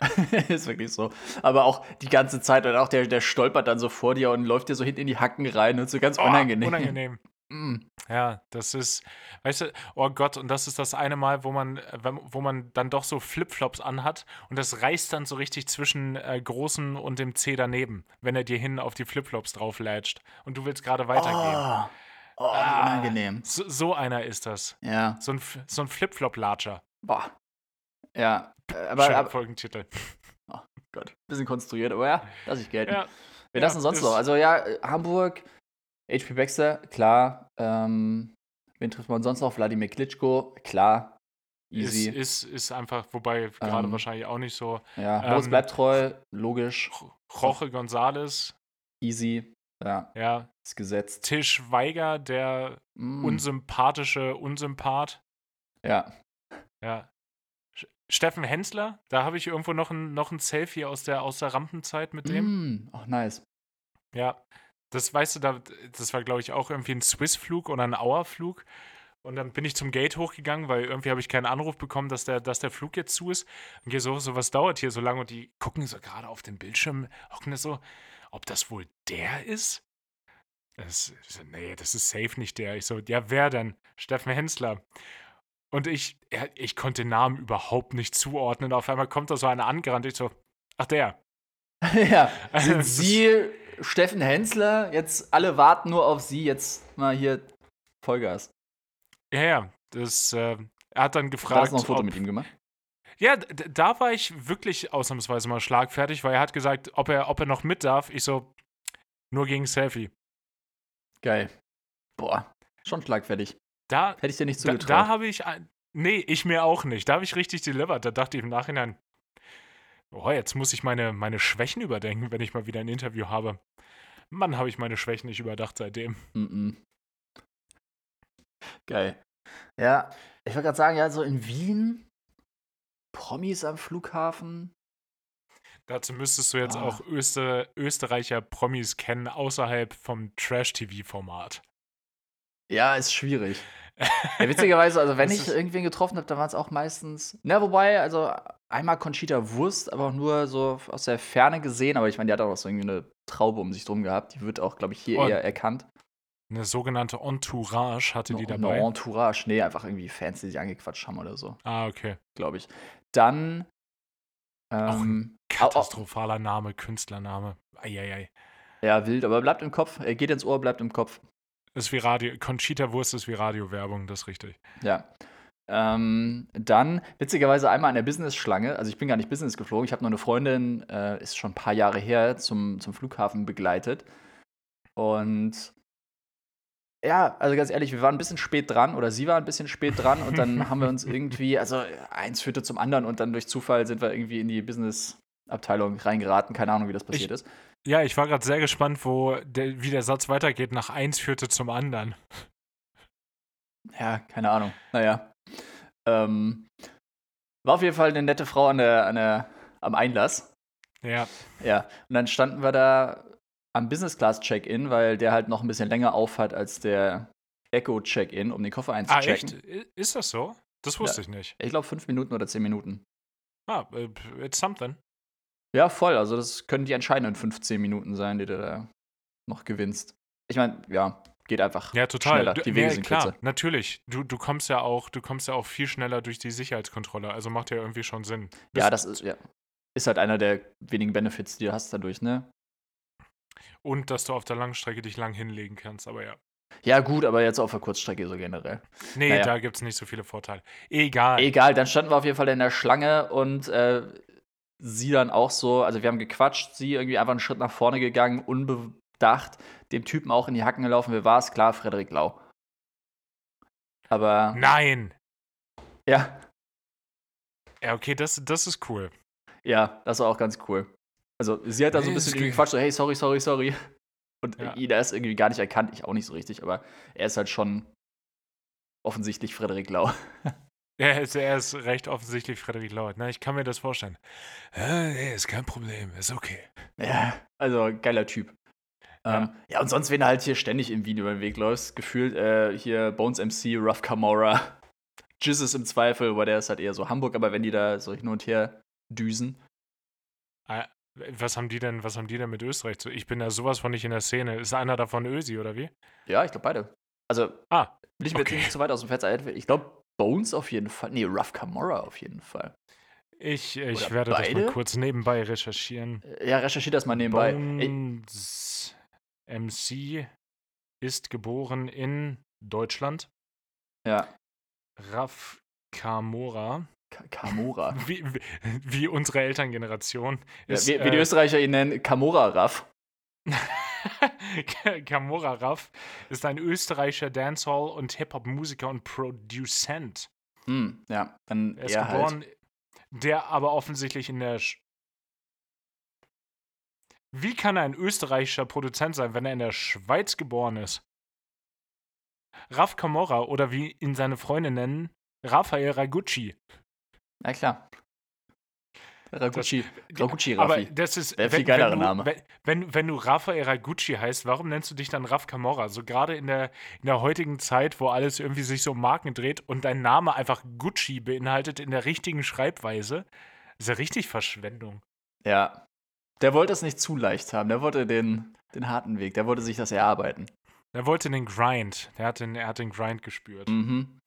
ist wirklich so. Aber auch die ganze Zeit, und auch der, der stolpert dann so vor dir und läuft dir so hinten in die Hacken rein und so ganz unangenehm. Oh, unangenehm. Mm. Ja, das ist, weißt du, oh Gott, und das ist das eine Mal, wo man, wo man dann doch so Flipflops anhat und das reißt dann so richtig zwischen äh, großen und dem C daneben, wenn er dir hin auf die Flipflops drauflätscht und du willst gerade weitergehen. Oh, oh wie Ah. unangenehm. So, so einer ist das. Ja. So ein, so ein Flip-Flop-Latscher. Boah. Ja. Äh, Aber, Schöner aber Folgentitel. Gott, bisschen konstruiert, aber ja, lass ich gelten. Ja, Wer ja, das denn sonst ist- noch? Also ja, äh, Hamburg, HP Baxter, klar. Ähm, wen trifft man sonst noch? Wladimir Klitschko, klar. ist, Easy. ist, ist einfach, wobei gerade Ähm, wahrscheinlich auch nicht so. ja, ähm, Moritz bleibt treu, logisch, Ch- Jorge González, easy. Ja, ja. ist gesetzt. Tisch Weiger, der Mm, unsympathische Unsympath. ja. Ja. Steffen Hensler, da habe ich irgendwo noch ein, noch ein Selfie aus der, aus der Rampenzeit mit dem. Mm, ach, nice. Ja. Das weißt du, da, das war, glaube ich, auch irgendwie ein Swiss-Flug oder ein Auer-Flug. Und dann bin ich zum Gate hochgegangen, weil irgendwie habe ich keinen Anruf bekommen, dass der, dass der Flug jetzt zu ist. Und gehe so, so, was dauert hier so lange? Und die gucken so gerade auf den Bildschirm, hocken so, ob das wohl der ist? Das, ich so, nee, das ist safe nicht der. Ich so, ja, wer denn? Steffen Hensler. Und ich, ich konnte den Namen überhaupt nicht zuordnen. Auf einmal kommt da so einer angerannt. Ich so, ach der. ja, sind Das ist- Sie Steffen Hensler? Jetzt alle warten nur auf Sie. Jetzt mal hier Vollgas. Ja, ja. Das, äh, er hat dann Da gefragt, hast du noch ein Foto mit ihm gemacht. Ja, da war ich wirklich ausnahmsweise mal schlagfertig, weil er hat gesagt, ob er, ob er noch mit darf. Ich so, nur gegen Selfie. Geil. Boah, schon schlagfertig. Da, Hätte ich dir nicht da, zugetraut. da habe ich, nee, ich mir auch nicht. Da habe ich richtig delivered. Da dachte ich im Nachhinein, oh, jetzt muss ich meine, meine Schwächen überdenken, wenn ich mal wieder ein Interview habe. Mann, habe ich meine Schwächen nicht überdacht seitdem. Mhm. Geil. Ja, ich wollte gerade sagen, ja, so in Wien, Promis am Flughafen. Dazu müsstest du jetzt Ah. auch Öster, Österreicher Promis kennen, außerhalb vom Trash-TV-Format. Ja, ist schwierig. Ja, witzigerweise, also wenn ich irgendwen getroffen habe, dann waren es auch meistens. Na, wobei, also einmal Conchita Wurst, aber auch nur so aus der Ferne gesehen. Aber ich meine, die hat auch so irgendwie eine Traube um sich drum gehabt. Die wird auch, glaube ich, hier Und- eher erkannt. Eine sogenannte Entourage hatte die Eine dabei. Entourage. Nee, einfach irgendwie Fans, die sich angequatscht haben oder so, Ah, okay. glaube ich. Dann. Auch Ähm, au- au- Katastrophaler Name, Künstlername. Eieiei. ja, wild, aber bleibt im Kopf. Er geht ins Ohr, bleibt im Kopf. Ist wie Radio. Conchita Wurst ist wie Radiowerbung, das ist richtig. Ja. Ähm, dann, witzigerweise einmal an der Business-Schlange, also ich bin gar nicht Business geflogen, ich habe nur eine Freundin, äh, ist schon ein paar Jahre her, zum, zum Flughafen begleitet. Und ja, also ganz ehrlich, wir waren ein bisschen spät dran oder sie war ein bisschen spät dran und dann haben wir uns irgendwie, also eins führte zum anderen und dann durch Zufall sind wir irgendwie in die Business-Abteilung reingeraten. Keine Ahnung, wie das passiert ist. Ja, ich war gerade sehr gespannt, wo der, wie der Satz weitergeht. Nach eins führte zum anderen. Ja, keine Ahnung. Naja. Ähm, war auf jeden Fall eine nette Frau an der, an der am Einlass. Ja. Ja, und dann standen wir da am Business Class Check-in, weil der halt noch ein bisschen länger aufhat als der Echo Check-in, um den Koffer Ah, einzuchecken. echt? I- Ist das so? Das wusste ich nicht. Ich glaube fünf Minuten oder zehn Minuten. Ah, äh, it's something. Ja, voll. Also das können die entscheidenden 15 Minuten sein, die du da noch gewinnst. Ich meine, ja, geht einfach Ja, total. schneller. Die Wege ja, sind klar, kürzer. natürlich. Du, du kommst ja auch, du kommst ja auch viel schneller durch die Sicherheitskontrolle. Also macht ja irgendwie schon Sinn. Ja, Bist- das ist, ja, ist halt einer der wenigen Benefits, die du hast dadurch, ne? Und dass du auf der Langstrecke dich lang hinlegen kannst, aber ja. Ja, gut, aber jetzt auf der Kurzstrecke so generell. Nee, Naja. da gibt es nicht so viele Vorteile. Egal. Egal, dann standen wir auf jeden Fall in der Schlange und äh, sie dann auch so, also wir haben gequatscht, sie irgendwie einfach einen Schritt nach vorne gegangen, unbedacht, dem Typen auch in die Hacken gelaufen. Wer war es? Klar, Frederik Lau. Aber Nein. ja, Ja, okay, das, das ist cool. ja, das war auch ganz cool. Also sie hat da so ein bisschen gequatscht, so hey, sorry, sorry, sorry. Und Ja. ihn ist irgendwie gar nicht erkannt, ich auch nicht so richtig, aber er ist halt schon offensichtlich Frederik Lau. Er ist, er ist recht offensichtlich Frederik Laut. Na, ich kann mir das vorstellen. Äh, nee, ist kein Problem, ist okay. Ja, also geiler Typ. Ja. Ähm, ja, und sonst, wenn du halt hier ständig im Video über den Weg läufst, gefühlt äh, hier Bones MC, Rough Camora, Jizzes im Zweifel, weil der ist halt eher so Hamburg, aber wenn die da so hin und her düsen. Ah, Was haben die denn, was haben die denn mit Österreich zu? Ich bin da sowas von nicht in der Szene. Ist einer davon Ösi oder wie? Ja, ich glaube beide. Also, Ah, will ich mir jetzt okay. nicht zu weit aus dem Fenster Ich glaube, Bones auf jeden Fall. Nee, Rough Camora auf jeden Fall. ich, ich Oder werde das beide? mal kurz nebenbei recherchieren. Äh, Ja, recherchiert das mal nebenbei. Bones MC ist geboren in Deutschland. ja, Raf Kamora, Ka- Camora. wie, wie, wie unsere Elterngeneration, Ja, ist, wie, wie die äh, Österreicher ihn nennen, Camora Raff. Kamora Raff ist ein österreichischer Dancehall- und Hip-Hop-Musiker und Produzent. Hm, ja, dann Er ist eher geboren, halt. der aber offensichtlich in der. Sch Wie kann er ein österreichischer Produzent sein, wenn er in der Schweiz geboren ist? Raf Camorra oder wie ihn seine Freunde nennen, Rafael Ragucci. Na klar. Ragucci. Ragucci Aber Raffi. das ist. Viel wenn- geilerer wenn du, Name. Wenn, wenn, wenn du Rafael Ragucci heißt, warum nennst du dich dann Raf Camorra? So gerade in der, in der heutigen Zeit, wo alles irgendwie sich so um Marken dreht und dein Name einfach Gucci beinhaltet in der richtigen Schreibweise, ist ja richtig Verschwendung. Ja. Der wollte es nicht zu leicht haben. Der wollte den, den harten Weg. Der wollte sich das erarbeiten. Er wollte den Grind. Er hat den, er hat den Grind gespürt. Mhm.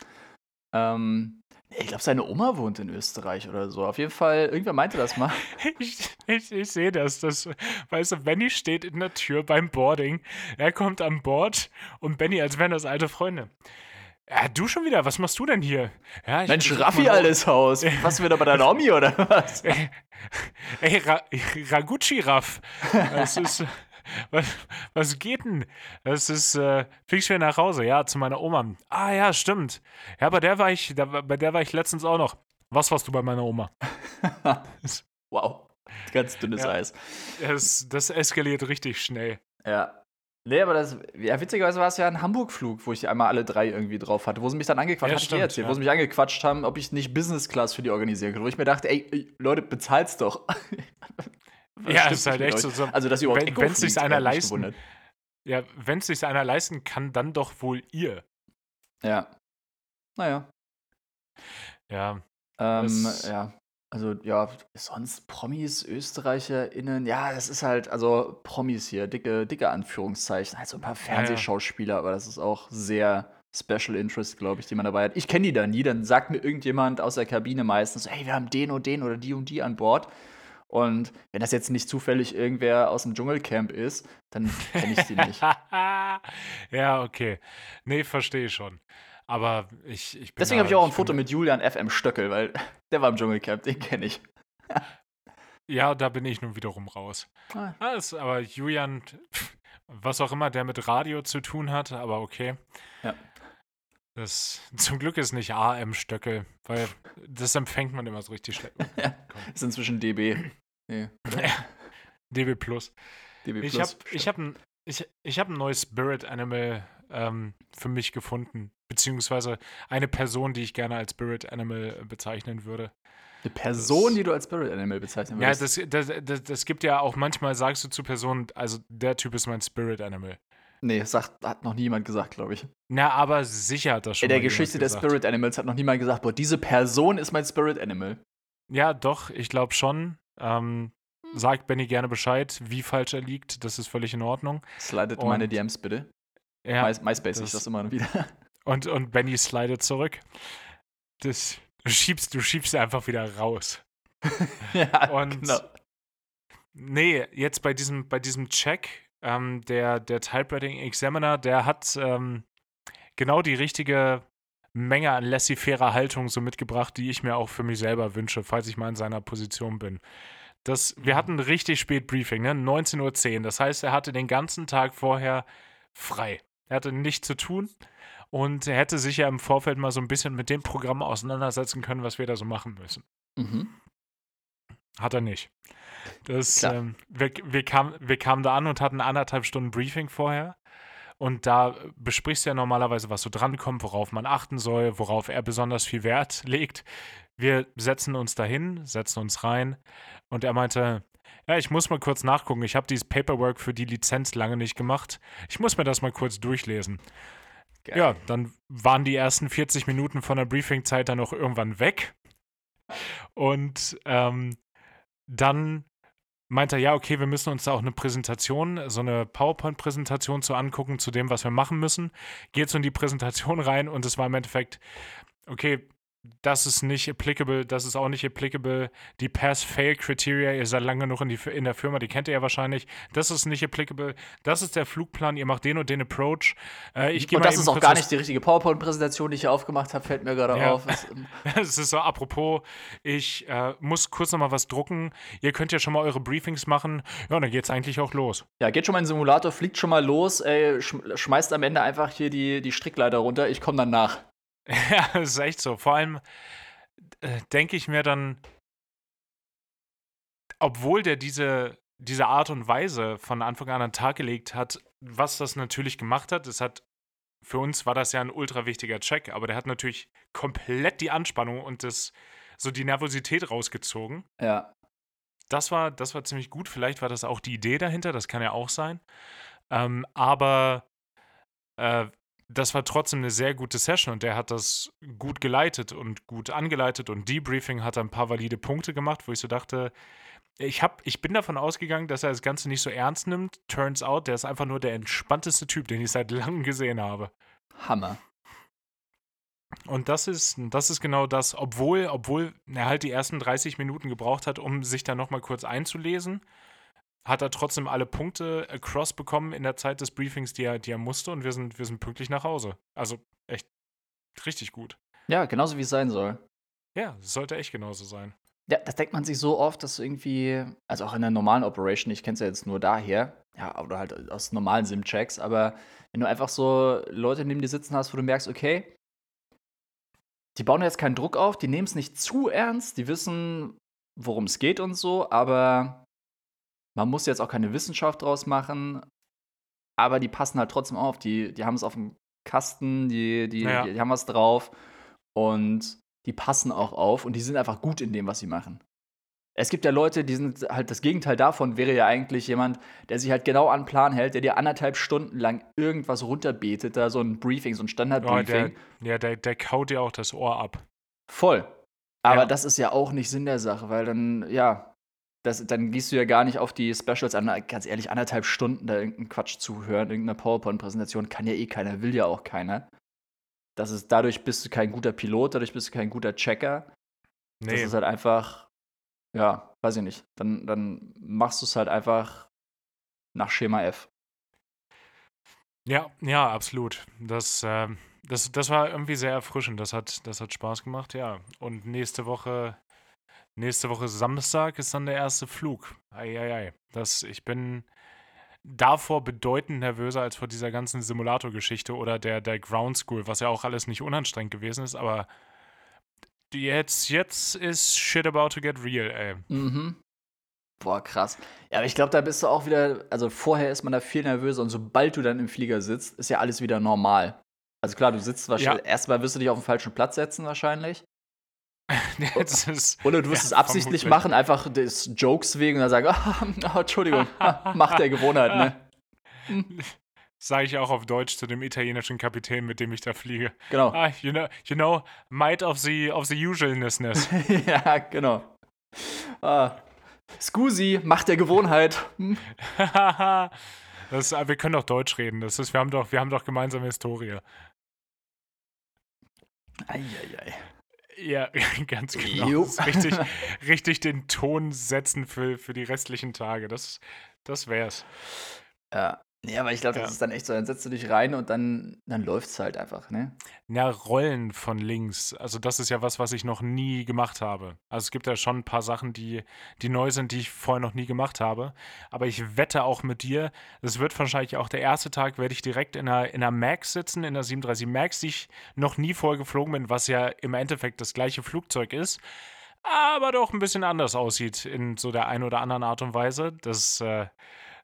Ähm, ich glaube, seine Oma wohnt in Österreich oder so. Auf jeden Fall, irgendwer meinte das mal. Ich, ich, ich sehe das, das. Weißt du, Benny steht in der Tür beim Boarding. Er kommt an Bord und Benny, als wären das alte Freunde. Ja, du schon wieder, was machst du denn hier? Ja, ich, Mensch, Raffi, altes Haus. Was wieder bei deiner Omi oder was? Ey, ey Ra Ragucci Raff. Das ist. Was, was geht denn? Das ist, äh, fliegst schwer nach Hause, ja, zu meiner Oma. Ah ja, stimmt. Ja, bei der war ich, da, bei der war ich letztens auch noch. Was warst du bei meiner Oma? Wow. Ganz dünnes Ja. Eis. Das, das eskaliert richtig schnell. Ja. Nee, aber das, ja, witzigerweise war es ja ein Hamburg-Flug, wo ich einmal alle drei irgendwie drauf hatte, wo sie mich dann angequatscht Ja, dir stimmt, erzählt, ja. wo sie mich angequatscht haben, ob ich nicht Business Class für die organisieren könnte. Wo ich mir dachte, ey Leute, bezahlt's doch. Ja, stimmt ist halt echt so. so Also, dass ihr überhaupt wenn- Echo wenn's sich fliegt, einer leisten- ja, wenn es sich einer leisten kann, dann doch wohl ihr. Ja. Naja. Ja, Ähm, Das- ja. Also, ja, sonst Promis, ÖsterreicherInnen, ja, das ist halt, also Promis hier, dicke, dicke Anführungszeichen. Halt so ein paar ja. Fernsehschauspieler, aber das ist auch sehr Special Interest, glaube ich, die man dabei hat. Ich kenne die da nie, dann sagt mir irgendjemand aus der Kabine meistens, hey, wir haben den und den oder die und die an Bord. Und wenn das jetzt nicht zufällig irgendwer aus dem Dschungelcamp ist, dann kenne ich die nicht. ja, okay. Nee, verstehe schon. Aber ich, ich bin. Deswegen habe ich auch ein Foto mit Julian FM Stöckel, weil der war im Dschungelcamp, den kenne ich. Ja, da bin ich nun wiederum raus. Ah. Ah, ist, aber Julian, was auch immer der mit Radio zu tun hat, aber okay. Ja. Das, zum Glück ist nicht AM-Stöckel, weil das empfängt man immer so richtig schlecht. Ist inzwischen DB. Nee, DB Plus. DB Ich habe ich hab ein, ich, ich hab ein neues Spirit Animal ähm, für mich gefunden. Beziehungsweise eine Person, die ich gerne als Spirit Animal bezeichnen würde. Eine Person, die du als Spirit Animal bezeichnen Ja, würdest. das, das, das, das gibt ja auch manchmal, sagst du zu Personen, also der Typ ist mein Spirit Animal. Nee, sagt, hat noch niemand gesagt, glaube ich. Na, aber sicher hat das schon In der Geschichte der gesagt. Spirit Animals hat noch niemand gesagt, boah, diese Person ist mein Spirit Animal. Ja, doch, ich glaube schon. Ähm, sagt Benny gerne Bescheid, wie falsch er liegt. Das ist völlig in Ordnung. Slidet meine DMs bitte. Ja, My, MySpace, ich das- das immer wieder. und, und Benny slidet zurück. Das, du schiebst, du schiebst einfach wieder raus. ja, Und- genau. Nee, jetzt bei diesem, bei diesem Check, ähm, der, der Typewriting Examiner, der hat ähm, genau die richtige Menge an laissez-faire Haltung so mitgebracht, die ich mir auch für mich selber wünsche, falls ich mal in seiner Position bin. Das, wir Mhm. hatten richtig spät Briefing, ne? 19.10 Uhr. Das heißt, er hatte den ganzen Tag vorher frei. Er hatte nichts zu tun und er hätte sich ja im Vorfeld mal so ein bisschen mit dem Programm auseinandersetzen können, was wir da so machen müssen. Mhm. Hat er nicht. Das, ähm, wir, wir, kam, wir kamen da an und hatten anderthalb Stunden Briefing vorher. Und da besprichst du ja normalerweise, was so drankommt, worauf man achten soll, worauf er besonders viel Wert legt. Wir setzen uns dahin, setzen uns rein und er meinte, ja, ich muss mal kurz nachgucken. Ich habe dieses Paperwork für die Lizenz lange nicht gemacht. Ich muss mir das mal kurz durchlesen. Geil. Ja, dann waren die ersten 40 Minuten von der Briefingzeit dann auch irgendwann weg. Und ähm, dann meinte er, ja, okay, wir müssen uns da auch eine Präsentation, so eine PowerPoint-Präsentation zu angucken, zu dem, was wir machen müssen. Geht so in die Präsentation rein und es war im Endeffekt, okay, das ist nicht applicable, das ist auch nicht applicable. Die Pass-Fail-Criteria, ihr seid lange genug in, die, in der Firma, die kennt ihr ja wahrscheinlich. Das ist nicht applicable. Das ist der Flugplan, ihr macht den und den Approach. Äh, ich Und das ist auch gar nicht die richtige PowerPoint-Präsentation, die ich hier aufgemacht habe, fällt mir gerade Ja. auf. Es, ähm, ist so, apropos, ich äh, muss kurz noch mal was drucken. Ihr könnt ja schon mal eure Briefings machen. Ja, dann geht's eigentlich auch los. ja, geht schon mal in den Simulator, fliegt schon mal los, ey, schm schmeißt am Ende einfach hier die, die Strickleiter runter, ich komme dann nach. ja, das ist echt so. Vor allem äh, denke ich mir dann, obwohl der diese, diese Art und Weise von Anfang an an den Tag gelegt hat, was das natürlich gemacht hat, es hat für uns war das ja ein ultra wichtiger Check, aber der hat natürlich komplett die Anspannung und das, so die Nervosität rausgezogen. Ja. das war, das war ziemlich gut. Vielleicht war das auch die Idee dahinter, das kann ja auch sein. Ähm, aber äh, das war trotzdem eine sehr gute Session und der hat das gut geleitet und gut angeleitet und Debriefing hat ein paar valide Punkte gemacht, wo ich so dachte, ich, hab, ich bin davon ausgegangen, dass er das Ganze nicht so ernst nimmt. Turns out, der ist einfach nur der entspannteste Typ, den ich seit langem gesehen habe. Hammer. Und das ist, das ist genau das, obwohl, obwohl er halt die ersten 30 Minuten gebraucht hat, um sich da nochmal kurz einzulesen, hat er trotzdem alle Punkte across bekommen in der Zeit des Briefings, die er, die er musste, und wir sind, wir sind pünktlich nach Hause. Also echt richtig gut. Ja, genauso wie es sein soll. Ja, es sollte echt genauso sein. Ja, das denkt man sich so oft, dass irgendwie, also auch in der normalen Operation, ich kenne es ja jetzt nur daher, ja, oder halt aus normalen Sim-Checks, aber wenn du einfach so Leute neben dir sitzen hast, wo du merkst, okay, die bauen jetzt keinen Druck auf, die nehmen es nicht zu ernst, die wissen, worum es geht und so, aber man muss jetzt auch keine Wissenschaft draus machen, aber die passen halt trotzdem auf, die, die haben es auf dem Kasten, die, die, Ja. die, die haben was drauf und die passen auch auf und die sind einfach gut in dem, was sie machen. Es gibt ja Leute, die sind halt das Gegenteil davon, wäre ja eigentlich jemand, der sich halt genau an den Plan hält, der dir anderthalb Stunden lang irgendwas runterbetet, da so ein Briefing, so ein Oh, Standard-Briefing. der, ja, der, der kaut dir auch das Ohr ab. Voll. Aber Ja. das ist ja auch nicht Sinn der Sache, weil dann, ja, das, dann gehst du ja gar nicht auf die Specials an. Ganz ehrlich, anderthalb Stunden da irgendeinen Quatsch zuhören, irgendeine PowerPoint-Präsentation kann ja eh keiner, will ja auch keiner. Das ist, dadurch bist du kein guter Pilot, dadurch bist du kein guter Checker. Das Nee, ist halt einfach, ja, weiß ich nicht. Dann, dann machst du es halt einfach nach Schema F. ja, ja, absolut. Das, ähm, das, das war irgendwie sehr erfrischend. Das hat, das hat Spaß gemacht, ja. Und nächste Woche, nächste Woche Samstag ist dann der erste Flug. Eieiei. Das, ich bin davor bedeutend nervöser als vor dieser ganzen Simulator-Geschichte oder der, der Ground School, was ja auch alles nicht unanstrengend gewesen ist, aber jetzt, jetzt ist shit about to get real, ey. Mhm. Boah, krass. Ja, aber ich glaube, da bist du auch wieder, also vorher ist man da viel nervöser und sobald du dann im Flieger sitzt, ist ja alles wieder normal. Also klar, du sitzt wahrscheinlich, erstmal wirst du dich auf den falschen Platz setzen wahrscheinlich. ist, Oder du wirst ja, es absichtlich vermutlich. machen, einfach des Jokes wegen und dann sagen, ah, Entschuldigung, ah, Macht der Gewohnheit, ne? Sage ich auch auf Deutsch zu dem italienischen Kapitän, mit dem ich da fliege. Genau. Ah, you know, you know, might of the of the usualness. ja, genau. Ah. Scusi, Macht der Gewohnheit. Hm. das, wir können doch Deutsch reden. Das ist, wir haben doch, wir haben doch gemeinsame Historie. Eieiei. Ja, ganz genau. Richtig, richtig den Ton setzen für, für die restlichen Tage. Das, das wär's. Ja. Nee, aber ich glaube, das Ja. ist dann echt so, dann setzt du dich rein und dann, dann läuft's halt einfach, ne? Ja, Rollen von links. Also das ist ja was, was ich noch nie gemacht habe. Also es gibt ja schon ein paar Sachen, die, die neu sind, die ich vorher noch nie gemacht habe. Aber ich wette auch mit dir, es wird wahrscheinlich auch der erste Tag, werde ich direkt in einer, in einer Max sitzen, in einer 37 Max, die ich noch nie vorher geflogen bin, was ja im Endeffekt das gleiche Flugzeug ist. Aber doch ein bisschen anders aussieht in so der einen oder anderen Art und Weise. Das, äh,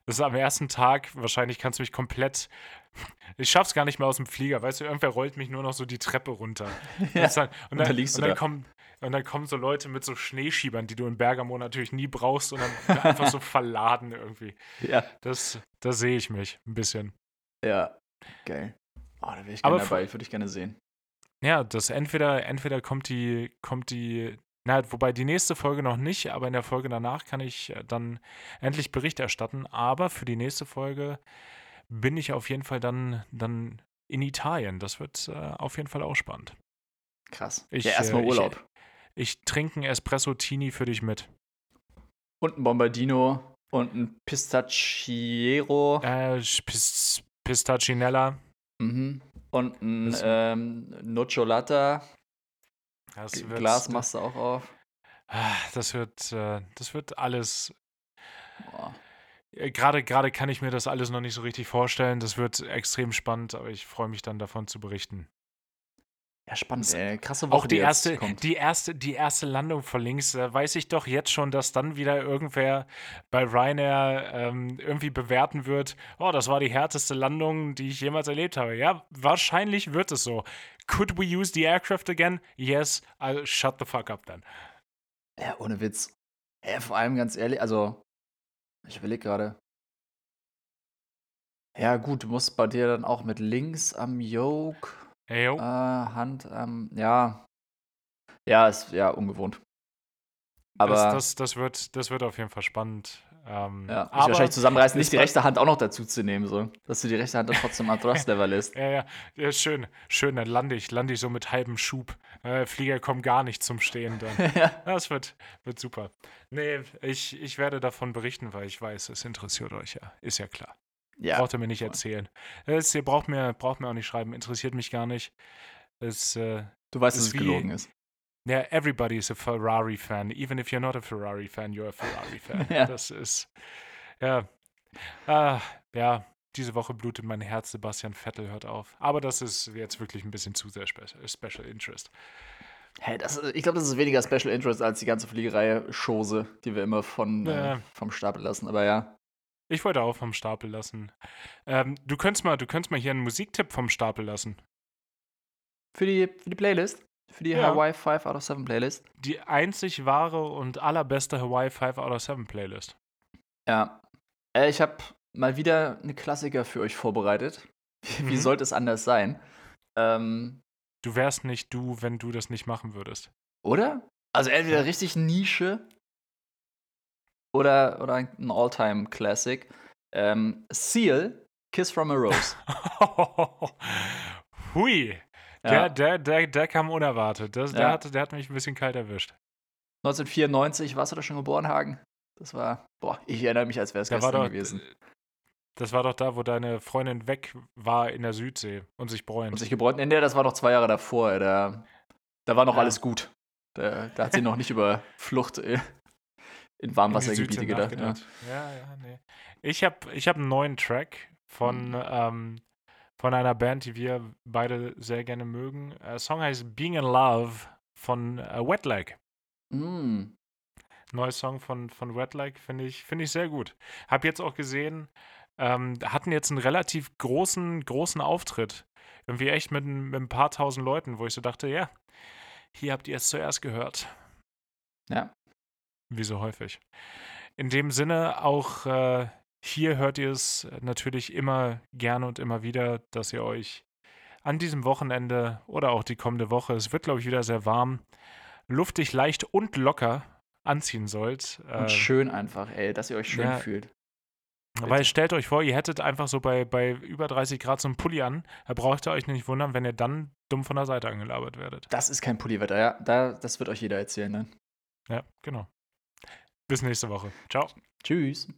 das ist am ersten Tag, wahrscheinlich kannst du mich komplett ich schaff's gar nicht mehr aus dem Flieger, weißt du, irgendwer rollt mich nur noch so die Treppe runter. Ja, Und dann, und da dann, liegst du und dann da. kommen und dann kommen so Leute mit so Schneeschiebern, die du in Bergamo natürlich nie brauchst und dann einfach so verladen irgendwie. Ja. Das, da sehe ich mich ein bisschen. Ja. Geil. Oh, da wäre ich gerne dabei, würde ich gerne sehen. Ja, das entweder, entweder kommt die, kommt die, na, wobei die nächste Folge noch nicht, aber in der Folge danach kann ich äh, dann endlich Bericht erstatten. Aber für die nächste Folge bin ich auf jeden Fall dann, dann in Italien. Das wird äh, auf jeden Fall auch spannend. Krass. Ich, ja, erstmal äh, ich- Urlaub. Ich trinke einen Espresso Tini für dich mit. und ein Bombardino und ein Pistachiero. Äh, Pist. Mhm. Und ein ähm, Nocciolata. Das wird, Glas machst du auch auf. Ah, Das wird, äh, das wird alles. Boah. äh, Gerade, gerade kann ich mir das alles noch nicht so richtig vorstellen. Das wird extrem spannend, aber ich freue mich dann davon zu berichten. Ja, spannend, ey. Krasse Woche, Auch die jetzt erste, kommt. die erste, die erste Landung von links, da weiß ich doch jetzt schon, dass dann wieder irgendwer bei Ryanair ähm, irgendwie bewerten wird, oh, das war die härteste Landung, die ich jemals erlebt habe. Ja, wahrscheinlich wird es so. Could we use the aircraft again? Yes, I'll shut the fuck up then. Ja, ohne Witz. Ja, vor allem ganz ehrlich, also, ich überlege gerade. Ja, gut, du musst bei dir dann auch mit links am Yoke, Hey, yo. äh, Hand am, ja. Ja, ist ja ungewohnt. Aber, das, das, das, wird, das wird auf jeden Fall spannend. Ähm, ja, ich aber wahrscheinlich zusammenreißen, nicht die rechte Hand auch noch dazu zu nehmen, so. Dass du die rechte Hand dann trotzdem am Thrust-Level lässt. Ja, ja, ja, schön, schön, dann lande ich, lande ich so mit halbem Schub. Äh, Flieger kommen gar nicht zum Stehen dann. ja. Das wird, wird super. Nee, ich, ich werde davon berichten, weil ich weiß, es interessiert euch ja. Ist ja klar. ja. Braucht ihr mir nicht erzählen. Es, ihr braucht mir, braucht mir auch nicht schreiben, interessiert mich gar nicht. Es, äh, Du weißt, dass es gelogen ist. Ja, everybody is a Ferrari-Fan. Even if you're not a Ferrari-Fan, you're a Ferrari-Fan. Ja. Das ist, ja. Ah, ja, diese Woche blutet mein Herz, Sebastian Vettel hört auf. Aber das ist jetzt wirklich ein bisschen zu sehr Special, special Interest. Hey, das, ich glaube, das ist weniger Special Interest als die ganze Fliegerei Chose, die wir immer von, Ja. äh, vom Stapel lassen. Aber ja. Ich wollte auch vom Stapel lassen. Ähm, du könntest mal, du könntest mal hier einen Musiktipp vom Stapel lassen. Für die, für die Playlist, für die Ja. Hawaii 5 out of 7 Playlist. Die einzig wahre und allerbeste Hawaii 5 out of 7 Playlist. Ja. Äh, ich habe mal wieder eine Klassiker für euch vorbereitet. Wie Mhm. sollte es anders sein? Ähm, Du wärst nicht du, wenn du das nicht machen würdest. oder? Also entweder richtig Nische oder, oder ein All-Time-Classic. Ähm, Seal, Kiss from a Rose. Hui. Ja. Der, der, der, der kam unerwartet. Das, der, Ja. hat, der hat mich ein bisschen kalt erwischt. 1994, warst du da schon geboren, Hagen? Das war, boah, ich erinnere mich, als wäre es gestern doch, gewesen. das war doch da, wo deine Freundin weg war in der Südsee und sich bräunt. Und sich gebräunt. Nee, das war noch zwei Jahre davor. ey, Da, da war noch Ja. alles gut. Da, da hat sie noch nicht über Flucht äh, in Warmwassergebiete gedacht. Ja. nachgedacht. Ja, ja, nee. Ich habe ich hab einen neuen Track von, Mhm. ähm, von einer Band, die wir beide sehr gerne mögen. Der Song heißt Being in Love von äh, Wet Leg. Mm. Neuer Song von, von Wet Leg finde ich, find ich sehr gut. Hab jetzt auch gesehen, ähm, hatten jetzt einen relativ großen, großen Auftritt. Irgendwie echt mit, ein- mit ein paar tausend Leuten, wo ich so dachte, ja, Hier habt ihr es zuerst gehört. Ja. Wie so häufig. In dem Sinne, auch äh, hier hört ihr es natürlich immer gerne und immer wieder, dass ihr euch an diesem Wochenende oder auch die kommende Woche, es wird, glaube ich, wieder sehr warm, luftig, leicht und locker anziehen sollt. Und äh, schön einfach, ey, dass ihr euch schön ja, fühlt. Bitte. Weil stellt euch vor, ihr hättet einfach so bei, bei über 30 Grad so einen Pulli an. Da braucht ihr euch nicht wundern, wenn ihr dann dumm von der Seite angelabert werdet. Das ist kein Pulliwetter, ja. Da, das wird euch jeder erzählen dann. Ja, genau. Bis nächste Woche. Ciao. Tschüss.